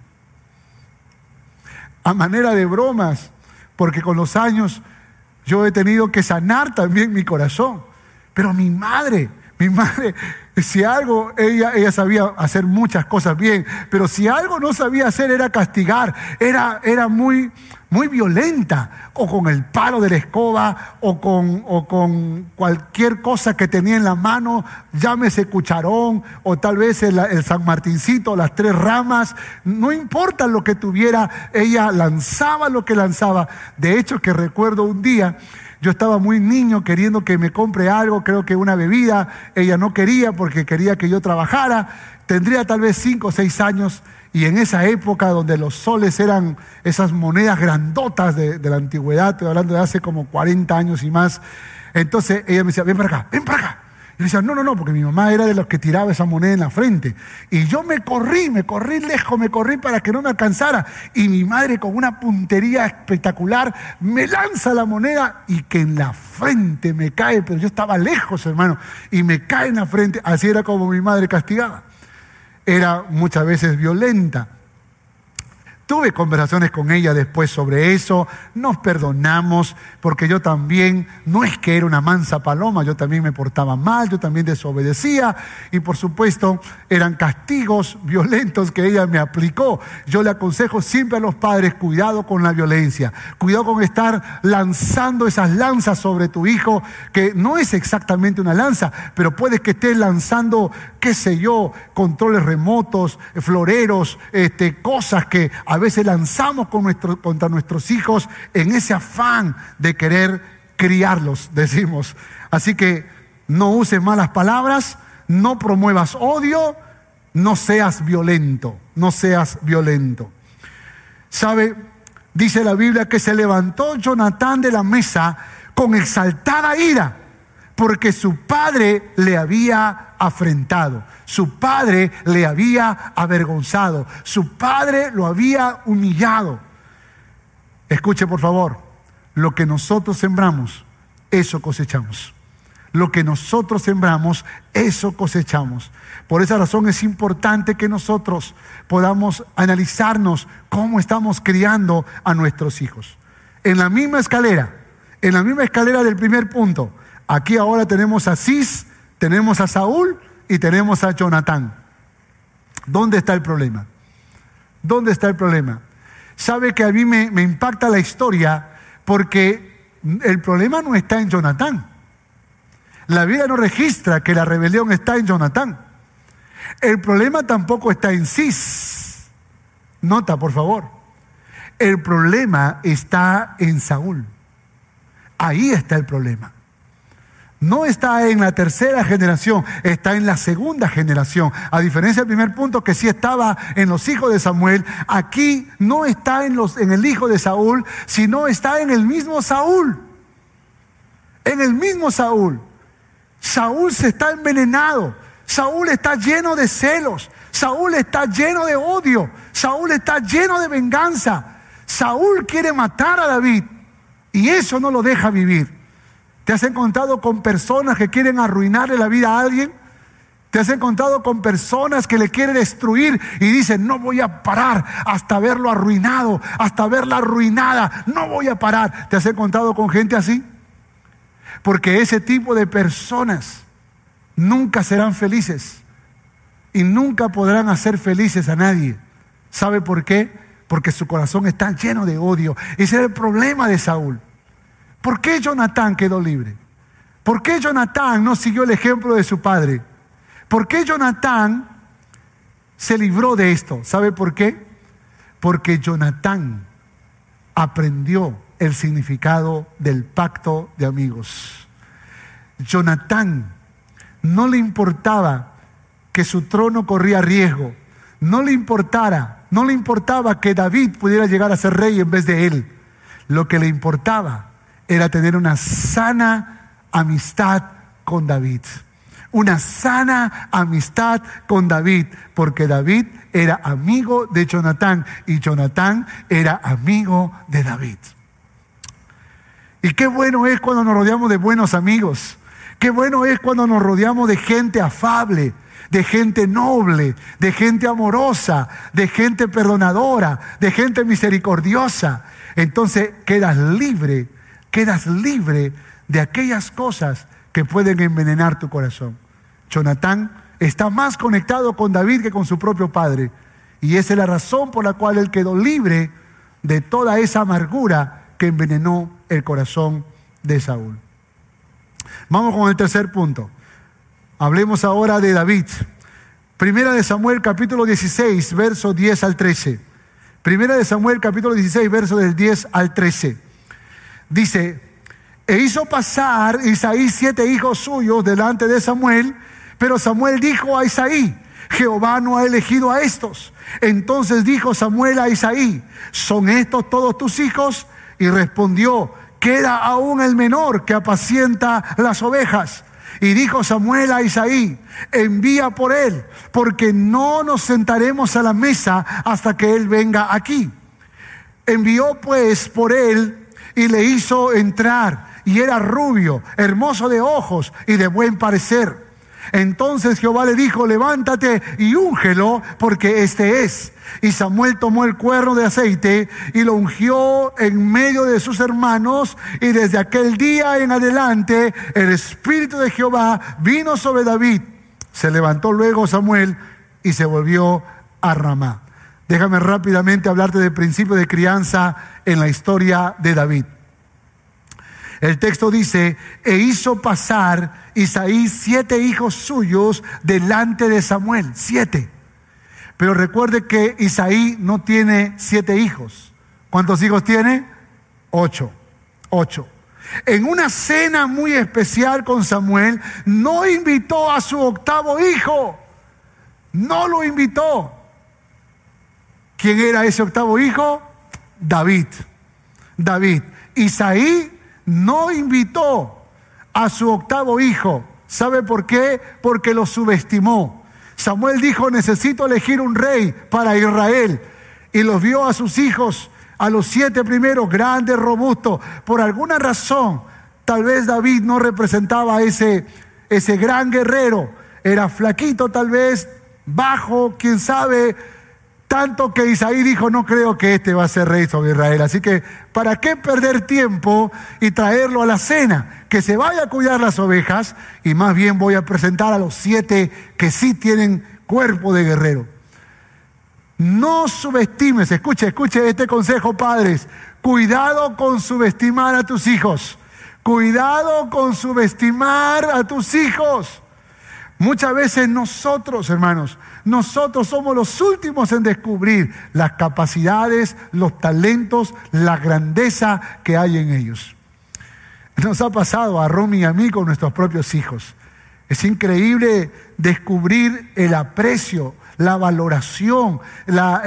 A manera de bromas, porque con los años yo he tenido que sanar también mi corazón. Pero mi madre, mi madre si algo, ella, ella sabía hacer muchas cosas bien, pero si algo no sabía hacer era castigar, era, era muy, muy violenta, o con el palo de la escoba, o con, o con cualquier cosa que tenía en la mano, llámese cucharón, o tal vez el, el San Martincito, las tres ramas, no importa lo que tuviera, ella lanzaba lo que lanzaba. De hecho, que recuerdo un día, yo estaba muy niño queriendo que me compre algo, creo que una bebida. Ella no quería porque quería que yo trabajara. Tendría tal vez cinco o seis años y en esa época donde los soles eran esas monedas grandotas de, de la antigüedad, estoy hablando de hace como 40 años y más. Entonces ella me decía, ven para acá, ven para acá. Y decía, no, no, no, porque mi mamá era de los que tiraba esa moneda en la frente. Y yo me corrí, me corrí lejos, me corrí para que no me alcanzara. Y mi madre con una puntería espectacular me lanza la moneda y que en la frente me cae, pero yo estaba lejos, hermano, y me cae en la frente. Así era como mi madre castigaba. Era muchas veces violenta. Tuve conversaciones con ella después sobre eso, nos perdonamos, porque yo también, no es que era una mansa paloma, yo también me portaba mal, yo también desobedecía, y por supuesto eran castigos [laughs] violentos que ella me aplicó. Yo le aconsejo siempre a los padres, cuidado con la violencia, cuidado con estar lanzando esas lanzas sobre tu hijo, que no es exactamente una lanza, pero puedes que estés lanzando, qué sé yo, controles remotos, floreros, este, cosas que a a veces lanzamos contra nuestros hijos en ese afán de querer criarlos, [laughs] decimos. Así que no uses malas palabras, no promuevas odio, no seas violento, no seas violento. ¿Sabe? Dice la Biblia que se levantó Jonatán de la mesa con exaltada ira porque su padre le había afrentado, su padre le había avergonzado, su padre lo había humillado. Escuche por favor, lo que nosotros sembramos, eso cosechamos. Lo que nosotros sembramos, eso cosechamos. Por esa razón es importante que nosotros podamos analizarnos cómo estamos criando a nuestros hijos. En la misma escalera, En la misma escalera del primer punto. Aquí ahora tenemos a Cis, tenemos a Saúl y tenemos a Jonatán. ¿Dónde está el problema? ¿Dónde está el problema? Sabe que a mí me, impacta la historia porque el problema no está en Jonatán. La Biblia no registra que la rebelión está en Jonatán. El problema tampoco está en Cis. Nota, por favor. El problema está en Saúl. Ahí está el problema. No está en la tercera generación, está en la segunda generación. A diferencia del primer punto que sí estaba en los hijos de Samuel, aquí no está en, los, en el hijo de Saúl, sino está en el mismo Saúl. En el mismo Saúl. Saúl se está envenenado. Saúl está lleno de celos. Saúl está lleno de odio. Saúl está lleno de venganza. Saúl quiere matar a David y eso no lo deja vivir. ¿Te has encontrado con personas que quieren arruinarle la vida a alguien? ¿Te has encontrado con personas que le quieren destruir y dicen, no voy a parar hasta verlo arruinado, hasta verla arruinada, no voy a parar? ¿Te has encontrado con gente así? Porque ese tipo de personas nunca serán felices y nunca podrán hacer felices a nadie. ¿Sabe por qué? Porque su corazón está lleno de odio. Ese era el problema de Saúl. ¿Por qué Jonatán quedó libre? ¿Por qué Jonatán no siguió el ejemplo de su padre? ¿Por qué Jonatán se libró de esto? ¿Sabe por qué? Porque Jonatán aprendió el significado del pacto de amigos. Jonatán no le importaba que su trono corría riesgo, no le importara, no le importaba que David pudiera llegar a ser rey en vez de él. Lo que le importaba era tener una sana amistad con David. Una sana amistad con David, porque David era amigo de Jonatán y Jonatán era amigo de David. Y qué bueno es cuando nos rodeamos de buenos amigos. Qué bueno es cuando nos rodeamos de gente afable, de gente noble, de gente amorosa, de gente perdonadora, de gente misericordiosa. Entonces quedas libre, quedas libre de aquellas cosas que pueden envenenar tu corazón. Jonatán está más conectado con David que con su propio padre. Y esa es la razón por la cual él quedó libre de toda esa amargura que envenenó el corazón de Saúl. Vamos con el tercer punto. Hablemos ahora de David. Primera de Samuel capítulo 16, verso 10 al 13. Primera de Samuel capítulo 16, verso del 10 al 13. Dice, e hizo pasar Isaí siete hijos suyos delante de Samuel, pero Samuel dijo a Isaí, Jehová no ha elegido a estos. Entonces dijo Samuel a Isaí, ¿son estos todos tus hijos? Y respondió, queda aún el menor que apacienta las ovejas. Y dijo Samuel a Isaí, envía por él, porque no nos sentaremos a la mesa hasta que él venga aquí. Envió pues por él y le hizo entrar, y era rubio, hermoso de ojos y de buen parecer. Entonces Jehová le dijo, levántate y úngelo, porque este es. Y Samuel tomó el cuerno de aceite y lo ungió en medio de sus hermanos. Y desde aquel día en adelante el Espíritu de Jehová vino sobre David. Se levantó luego Samuel y se volvió a Ramá. Déjame rápidamente hablarte del principio de crianza en la historia de David. El texto dice, e hizo pasar Isaí siete hijos suyos delante de Samuel, siete. Pero recuerde que Isaí no tiene siete hijos. ¿Cuántos hijos tiene? Ocho. Ocho. En una cena muy especial con Samuel, no invitó a su octavo hijo. No lo invitó. ¿Quién era ese octavo hijo? David. David. Isaí no invitó a su octavo hijo. ¿Sabe por qué? Porque lo subestimó. Samuel dijo, necesito elegir un rey para Israel. Y los vio a sus hijos, a los siete primeros, grandes, robustos. Por alguna razón, tal vez David no representaba ese, ese gran guerrero. Era flaquito tal vez, bajo, quién sabe, Tanto que Isaí dijo, no creo que este va a ser rey sobre Israel. Así que, ¿para qué perder tiempo y traerlo a la cena? Que se vaya a cuidar las ovejas y más bien voy a presentar a los siete que sí tienen cuerpo de guerrero. No subestimes, escuche, escuche este consejo, padres. Cuidado con subestimar a tus hijos. Cuidado con subestimar a tus hijos. Muchas veces nosotros, hermanos, nosotros somos los últimos en descubrir las capacidades, los talentos, la grandeza que hay en ellos. Nos ha pasado a Romy y a mí con nuestros propios hijos. Es increíble descubrir el aprecio, la valoración, la,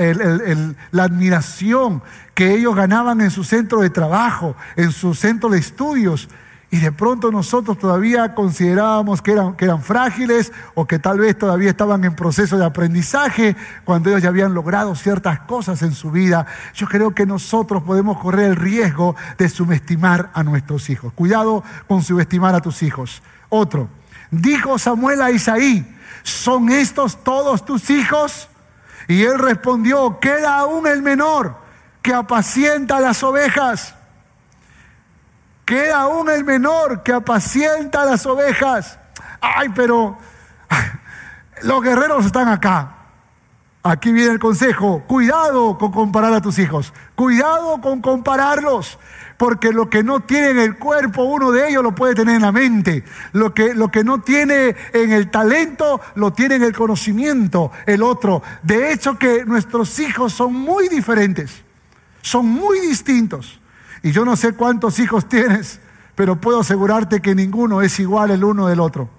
la, admiración que ellos ganaban en su centro de trabajo, en su centro de estudios, y de pronto nosotros todavía considerábamos que eran, frágiles o que tal vez todavía estaban en proceso de aprendizaje cuando ellos ya habían logrado ciertas cosas en su vida. Yo creo que nosotros podemos correr el riesgo de subestimar a nuestros hijos. Cuidado con subestimar a tus hijos. Otro, dijo Samuel a Isaí, ¿son estos todos tus hijos? Y él respondió, queda aún el menor que apacienta las ovejas. Queda aún el menor que apacienta las ovejas. Ay, pero [laughs] los guerreros están acá. Aquí viene el consejo. Cuidado con comparar a tus hijos. Cuidado con compararlos. Porque lo que no tiene en el cuerpo, uno de ellos lo puede tener en la mente. Lo que, lo que no tiene en el talento, lo tiene en el conocimiento el otro. De hecho que nuestros hijos son muy diferentes. Son muy distintos. Y yo no sé cuántos hijos tienes, pero puedo asegurarte que ninguno es igual el uno del otro.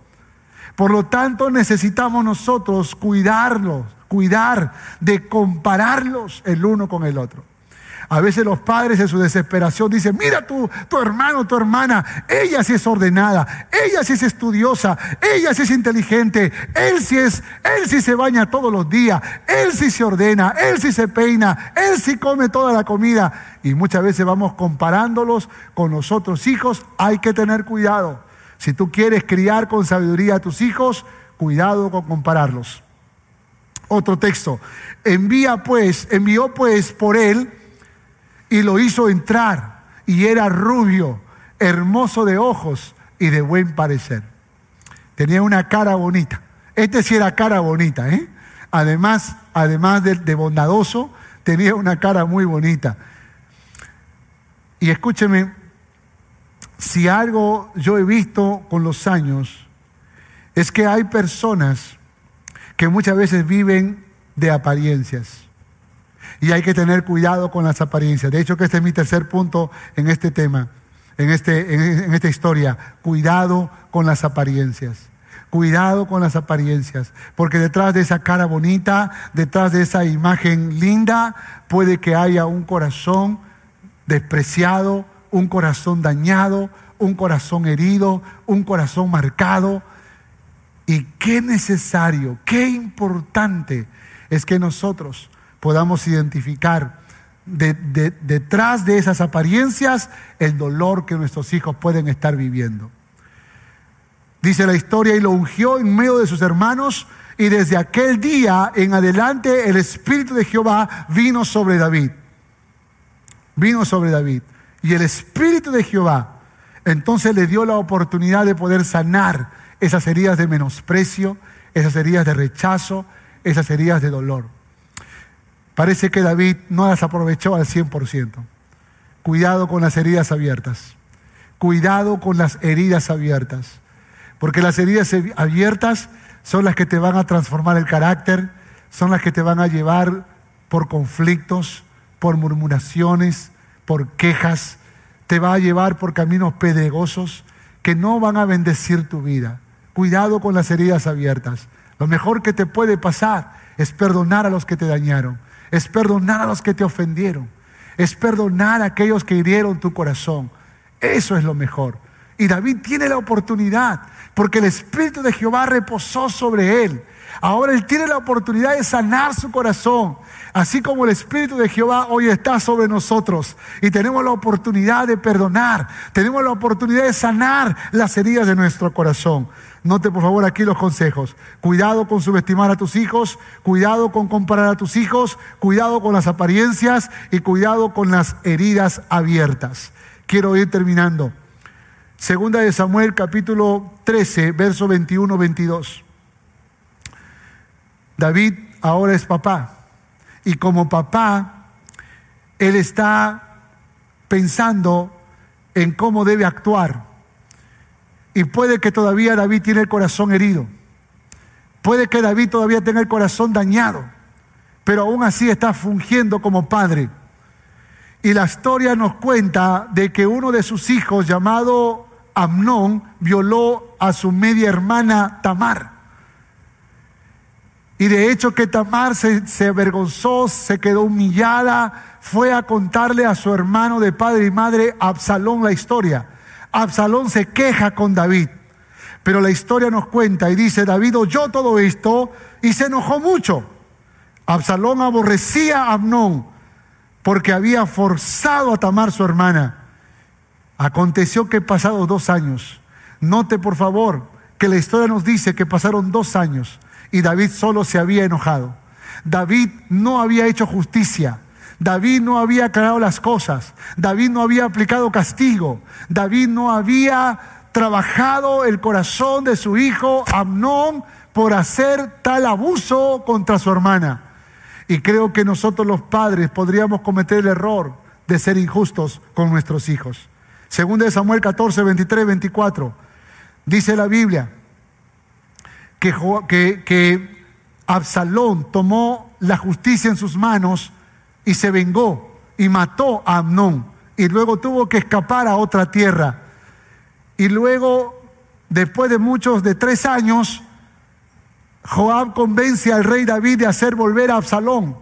Por lo tanto, necesitamos nosotros cuidarlos, cuidar de compararlos el uno con el otro. A veces los padres en su desesperación dicen, mira tu, tu hermano, tu hermana, ella sí es ordenada, ella sí es estudiosa, ella sí es inteligente, él sí es, él se baña todos los días, él sí se ordena, él sí se peina, él sí come toda la comida. Y muchas veces vamos comparándolos con los otros hijos, hay que tener cuidado. Si tú quieres criar con sabiduría a tus hijos, cuidado con compararlos. Otro texto. Envía pues, envió pues por él y lo hizo entrar y era rubio, hermoso de ojos y de buen parecer. Tenía una cara bonita. Este sí era cara bonita, ¿eh? Además, además de, de bondadoso, tenía una cara muy bonita. Y escúcheme, si algo yo he visto con los años, es que hay personas que muchas veces viven de apariencias. Y hay que tener cuidado con las apariencias. De hecho, que este es mi tercer punto en este tema, en, este, en, esta historia. Cuidado con las apariencias. Cuidado con las apariencias, porque detrás de esa cara bonita, detrás de esa imagen linda, puede que haya un corazón despreciado, un corazón dañado, un corazón herido, un corazón marcado. Y qué necesario, qué importante es que nosotros podamos identificar detrás de esas apariencias el dolor que nuestros hijos pueden estar viviendo. Dice la historia, y lo ungió en medio de sus hermanos, y desde aquel día en adelante el Espíritu de Jehová vino sobre David. Vino sobre David. Y el Espíritu de Jehová entonces le dio la oportunidad de poder sanar esas heridas de menosprecio, esas heridas de rechazo, esas heridas de dolor. Parece que David no las aprovechó al 100%. Cuidado con las heridas abiertas. Cuidado con las heridas abiertas. Porque las heridas abiertas son las que te van a transformar el carácter, son las que te van a llevar por conflictos, por murmuraciones, por quejas, te va a llevar por caminos pedregosos que no van a bendecir tu vida. Cuidado con las heridas abiertas. Lo mejor que te puede pasar es perdonar a los que te dañaron es perdonar a los que te ofendieron, es perdonar a aquellos que hirieron tu corazón. Eso es lo mejor. Y David tiene la oportunidad, porque el Espíritu de Jehová reposó sobre él. Ahora él tiene la oportunidad de sanar su corazón, Así como el Espíritu de Jehová hoy está sobre nosotros y tenemos la oportunidad de perdonar, tenemos la oportunidad de sanar las heridas de nuestro corazón. Note por favor aquí los consejos. Cuidado con subestimar a tus hijos, cuidado con comparar a tus hijos, cuidado con las apariencias y cuidado con las heridas abiertas. Quiero ir terminando. Segunda de Samuel capítulo 13, verso 21-22. David ahora es papá. Y como papá, él está pensando en cómo debe actuar. Y puede que todavía David tiene el corazón herido. Puede que David todavía tenga el corazón dañado. Pero aún así está fungiendo como padre. Y la historia nos cuenta de que uno de sus hijos, llamado Amnón, violó a su media hermana Tamar. Y de hecho que Tamar se, avergonzó, se quedó humillada, fue a contarle a su hermano de padre y madre Absalón la historia. Absalón se queja con David, pero la historia nos cuenta y dice, David oyó todo esto y se enojó mucho. Absalón aborrecía a Amnón porque había forzado a Tamar su hermana. Aconteció que pasados dos años, note por favor que la historia nos dice que pasaron dos años y David solo se había enojado. David no había hecho justicia. David no había aclarado las cosas. David no había aplicado castigo. David no había trabajado el corazón de su hijo Amnón por hacer tal abuso contra su hermana. Y creo que nosotros los padres podríamos cometer el error de ser injustos con nuestros hijos. Según de Samuel 14, 23, 24, dice la Biblia, que, Absalón tomó la justicia en sus manos y se vengó y mató a Amnón y luego tuvo que escapar a otra tierra. Y luego, después de muchos, de tres años, Joab convence al rey David de hacer volver a Absalón.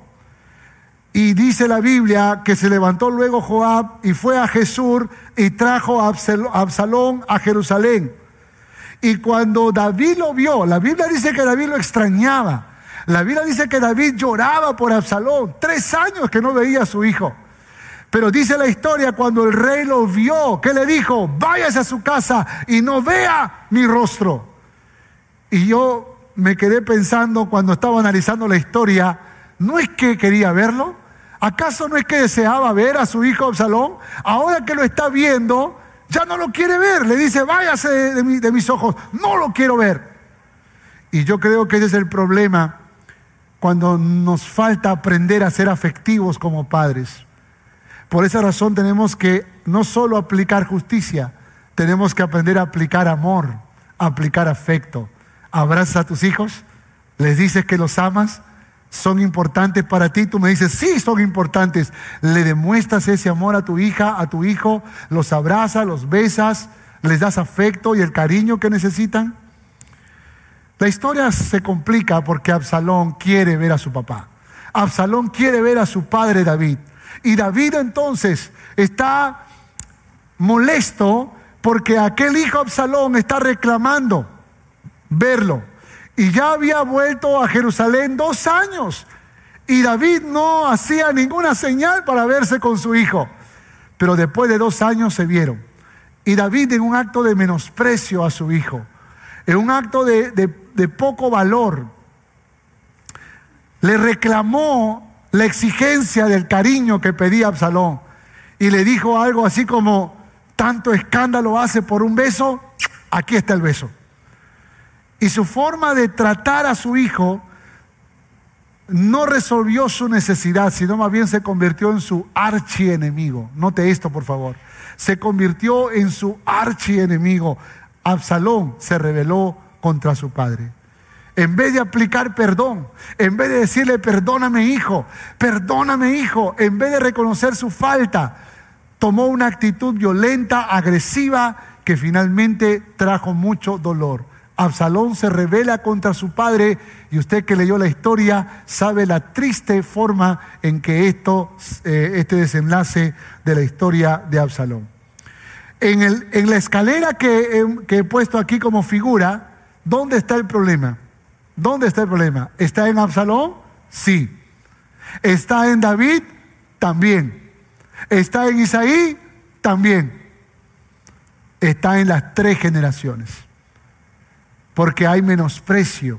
Y dice la Biblia que se levantó luego Joab y fue a Jesús y trajo a Absalón a Jerusalén. Y cuando David lo vio, la Biblia dice que David lo extrañaba. La Biblia dice que David lloraba por Absalón, tres años que no veía a su hijo. Pero dice la historia, cuando el rey lo vio, ¿qué le dijo? Váyase a su casa y no vea mi rostro. Y yo me quedé pensando cuando estaba analizando la historia, ¿no es que quería verlo? ¿Acaso no es que deseaba ver a su hijo Absalón? Ahora que lo está viendo, ya no lo quiere ver. Le dice, váyase de, mis ojos, no lo quiero ver. Y yo creo que ese es el problema cuando nos falta aprender a ser afectivos como padres. Por esa razón tenemos que no solo aplicar justicia, tenemos que aprender a aplicar amor, aplicar afecto. Abrazas a tus hijos, les dices que los amas, son importantes para ti, tú me dices, sí, son importantes. Le demuestras ese amor a tu hija, a tu hijo, los abrazas, los besas, les das afecto y el cariño que necesitan. La historia se complica porque Absalón quiere ver a su papá. Absalón quiere ver a su padre David. Y David entonces está molesto porque aquel hijo Absalón está reclamando verlo. Y ya había vuelto a Jerusalén dos años. Y David no hacía ninguna señal para verse con su hijo. Pero después de dos años se vieron. Y David en un acto de menosprecio a su hijo, en un acto de, de poco valor, le reclamó la exigencia del cariño que pedía Absalón. Y le dijo algo así como, tanto escándalo hace por un beso, aquí está el beso. Y su forma de tratar a su hijo no resolvió su necesidad, sino más bien se convirtió en su archienemigo. Note esto, por favor. Se convirtió en su archienemigo. Absalón se rebeló contra su padre. En vez de aplicar perdón, en vez de decirle, perdóname hijo, perdóname hijo, en vez de reconocer su falta, tomó una actitud violenta, agresiva, que finalmente trajo mucho dolor. Absalón se revela contra su padre y usted que leyó la historia sabe la triste forma en que esto, eh, este desenlace de la historia de Absalón. En, el, en la escalera que, que he puesto aquí como figura, ¿dónde está el problema? ¿Dónde está el problema? ¿Está en Absalón? Sí. ¿Está en David? También. ¿Está en Isaí? También. Está en las tres generaciones. Porque hay menosprecio,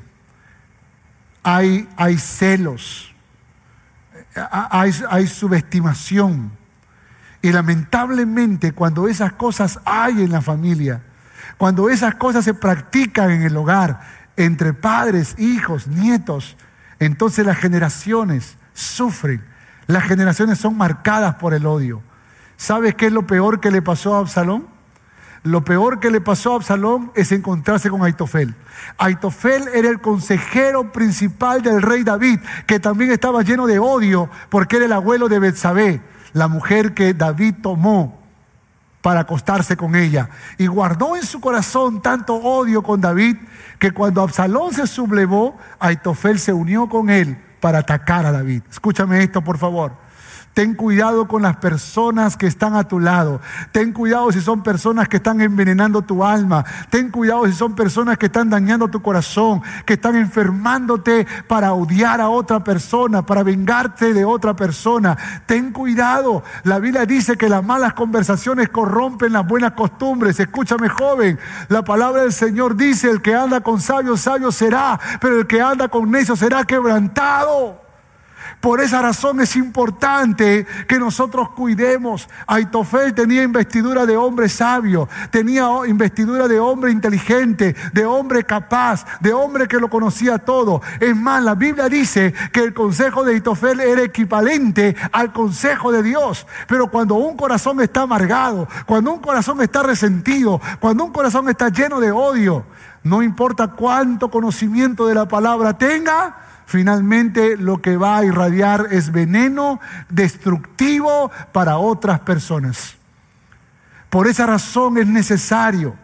hay, celos, hay, hay subestimación. Y lamentablemente cuando esas cosas hay en la familia, cuando esas cosas se practican en el hogar, entre padres, hijos, nietos, entonces las generaciones sufren. Las generaciones son marcadas por el odio. ¿Sabes qué es lo peor que le pasó a Absalón? Lo peor que le pasó a Absalón es encontrarse con Aitofel. Aitofel era el consejero principal del rey David, que también estaba lleno de odio porque era el abuelo de Betsabé, la mujer que David tomó para acostarse con ella. Y guardó en su corazón tanto odio con David que cuando Absalón se sublevó, Aitofel se unió con él para atacar a David. Escúchame esto, por favor. Ten cuidado con las personas que están a tu lado. Ten cuidado si son personas que están envenenando tu alma. Ten cuidado si son personas que están dañando tu corazón, que están enfermándote para odiar a otra persona, para vengarte de otra persona. Ten cuidado. La Biblia dice que las malas conversaciones corrompen las buenas costumbres. Escúchame joven, la palabra del Señor dice, el que anda con sabios, sabio será, pero el que anda con necios será quebrantado. Por esa razón es importante que nosotros cuidemos. Aitofel tenía investidura de hombre sabio, tenía investidura de hombre inteligente, de hombre capaz, de hombre que lo conocía todo. Es más, la Biblia dice que el consejo de Aitofel era equivalente al consejo de Dios. Pero cuando un corazón está amargado, cuando un corazón está resentido, cuando un corazón está lleno de odio, no importa cuánto conocimiento de la palabra tenga, finalmente lo que va a irradiar es veneno destructivo para otras personas. Por esa razón es necesario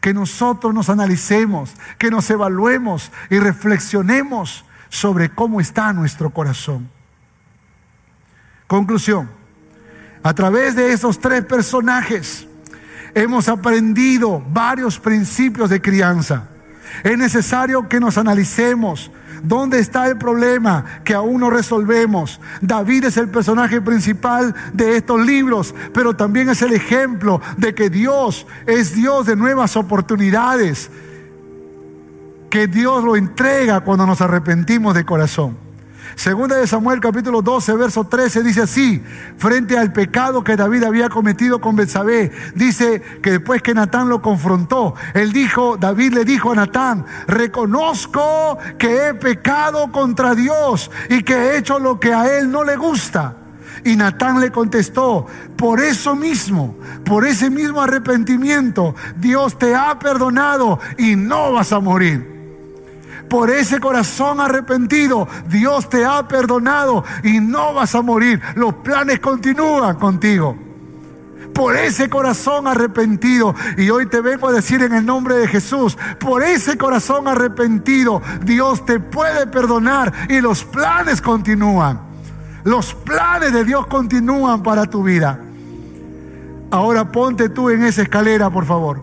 que nosotros nos analicemos, que nos evaluemos y reflexionemos sobre cómo está nuestro corazón. Conclusión. A través de esos tres personajes hemos aprendido varios principios de crianza. Es necesario que nos analicemos, ¿Dónde está el problema que aún no resolvemos? David es el personaje principal de estos libros, pero también es el ejemplo de que Dios es Dios de nuevas oportunidades, que Dios lo entrega cuando nos arrepentimos de corazón. Segunda de Samuel capítulo 12, verso 13 dice así, frente al pecado que David había cometido con Betsabé, dice que después que Natán lo confrontó, él dijo, David le dijo a Natán, reconozco que he pecado contra Dios y que he hecho lo que a él no le gusta. Y Natán le contestó, por eso mismo, por ese mismo arrepentimiento, Dios te ha perdonado y no vas a morir por ese corazón arrepentido, Dios te ha perdonado y no vas a morir. Los planes continúan contigo. Por ese corazón arrepentido. Y hoy te vengo a decir en el nombre de Jesús, por ese corazón arrepentido, Dios te puede perdonar y los planes continúan. Los planes de Dios continúan para tu vida. Ahora ponte tú en esa escalera, por favor.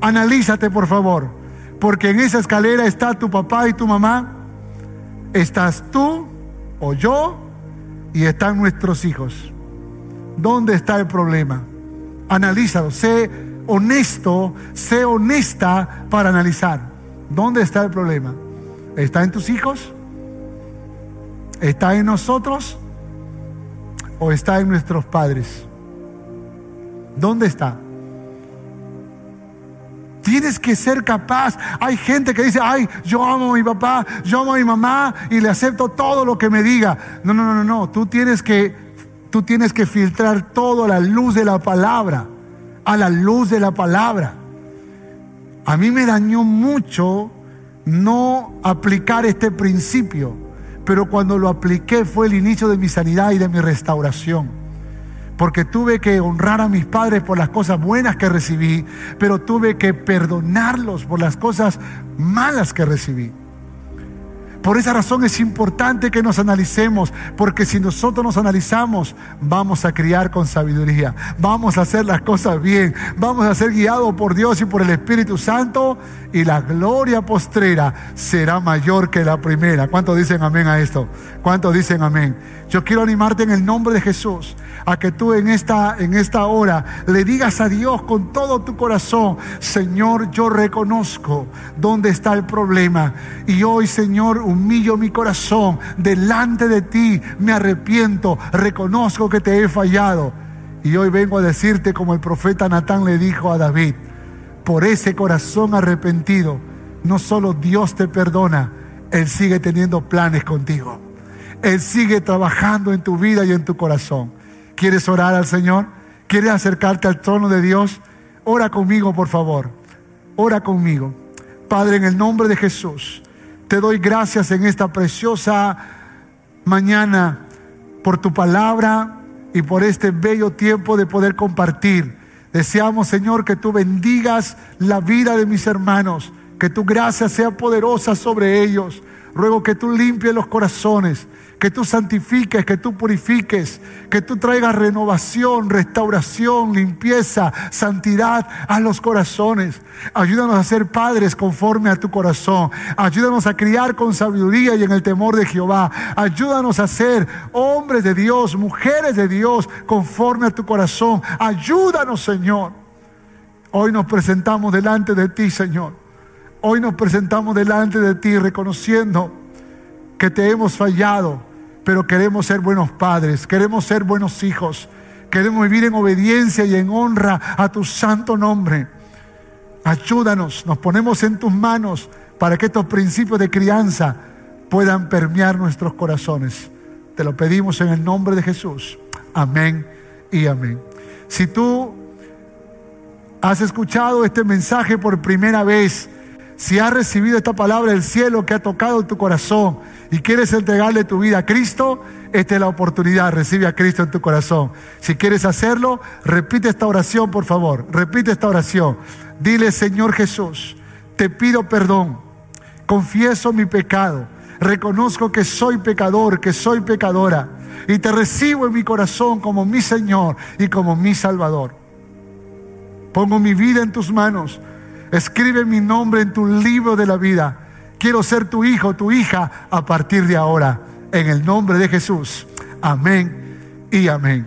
Analízate, por favor. Porque en esa escalera está tu papá y tu mamá, estás tú o yo y están nuestros hijos. ¿Dónde está el problema? Analízalo, sé honesto, sé honesta para analizar. ¿Dónde está el problema? ¿Está en tus hijos? ¿Está en nosotros? ¿O está en nuestros padres? ¿Dónde está? Tienes que ser capaz. Hay gente que dice, ay, yo amo a mi papá, yo amo a mi mamá y le acepto todo lo que me diga. No, no, no, no, Tú tienes que, tú tienes que filtrar todo a la luz de la palabra, a la luz de la palabra. A mí me dañó mucho no aplicar este principio, pero cuando lo apliqué fue el inicio de mi sanidad y de mi restauración porque tuve que honrar a mis padres por las cosas buenas que recibí, pero tuve que perdonarlos por las cosas malas que recibí. Por esa razón es importante que nos analicemos, porque si nosotros nos analizamos, vamos a criar con sabiduría, vamos a hacer las cosas bien, vamos a ser guiados por Dios y por el Espíritu Santo, y la gloria postrera será mayor que la primera. ¿Cuántos dicen amén a esto? ¿Cuántos dicen amén? Yo quiero animarte en el nombre de Jesús a que tú en esta, en esta hora le digas a Dios con todo tu corazón, Señor, yo reconozco dónde está el problema. Y hoy, Señor, humillo mi corazón delante de ti, me arrepiento, reconozco que te he fallado. Y hoy vengo a decirte como el profeta Natán le dijo a David, por ese corazón arrepentido, no solo Dios te perdona, Él sigue teniendo planes contigo. Él sigue trabajando en tu vida y en tu corazón. ¿Quieres orar al Señor? ¿Quieres acercarte al trono de Dios? Ora conmigo, por favor. Ora conmigo. Padre, en el nombre de Jesús, te doy gracias en esta preciosa mañana por tu palabra y por este bello tiempo de poder compartir. Deseamos, Señor, que tú bendigas la vida de mis hermanos, que tu gracia sea poderosa sobre ellos. Ruego que tú limpies los corazones, que tú santifiques, que tú purifiques, que tú traigas renovación, restauración, limpieza, santidad a los corazones. Ayúdanos a ser padres conforme a tu corazón. Ayúdanos a criar con sabiduría y en el temor de Jehová. Ayúdanos a ser hombres de Dios, mujeres de Dios conforme a tu corazón. Ayúdanos, Señor. Hoy nos presentamos delante de ti, Señor. Hoy nos presentamos delante de ti reconociendo que te hemos fallado pero queremos ser buenos padres, queremos ser buenos hijos, queremos vivir en obediencia y en honra a tu santo nombre. Ayúdanos, nos ponemos en tus manos para que estos principios de crianza puedan permear nuestros corazones. Te lo pedimos en el nombre de Jesús. Amén y amén. Si tú has escuchado este mensaje por primera vez, si has recibido esta palabra del cielo que ha tocado tu corazón y quieres entregarle tu vida a Cristo, esta es la oportunidad, recibe a Cristo en tu corazón. Si quieres hacerlo, repite esta oración, por favor, repite esta oración. Dile, Señor Jesús, te pido perdón, confieso mi pecado, reconozco que soy pecador, que soy pecadora, y te recibo en mi corazón como mi Señor y como mi Salvador. Pongo mi vida en tus manos Escribe mi nombre en tu libro de la vida. Quiero ser tu hijo, tu hija a partir de ahora. En el nombre de Jesús. Amén y amén.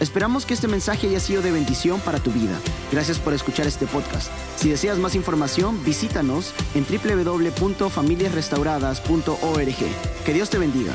Esperamos que este mensaje haya sido de bendición para tu vida. Gracias por escuchar este podcast. Si deseas más información, visítanos en www.familiasrestauradas.org. Que Dios te bendiga.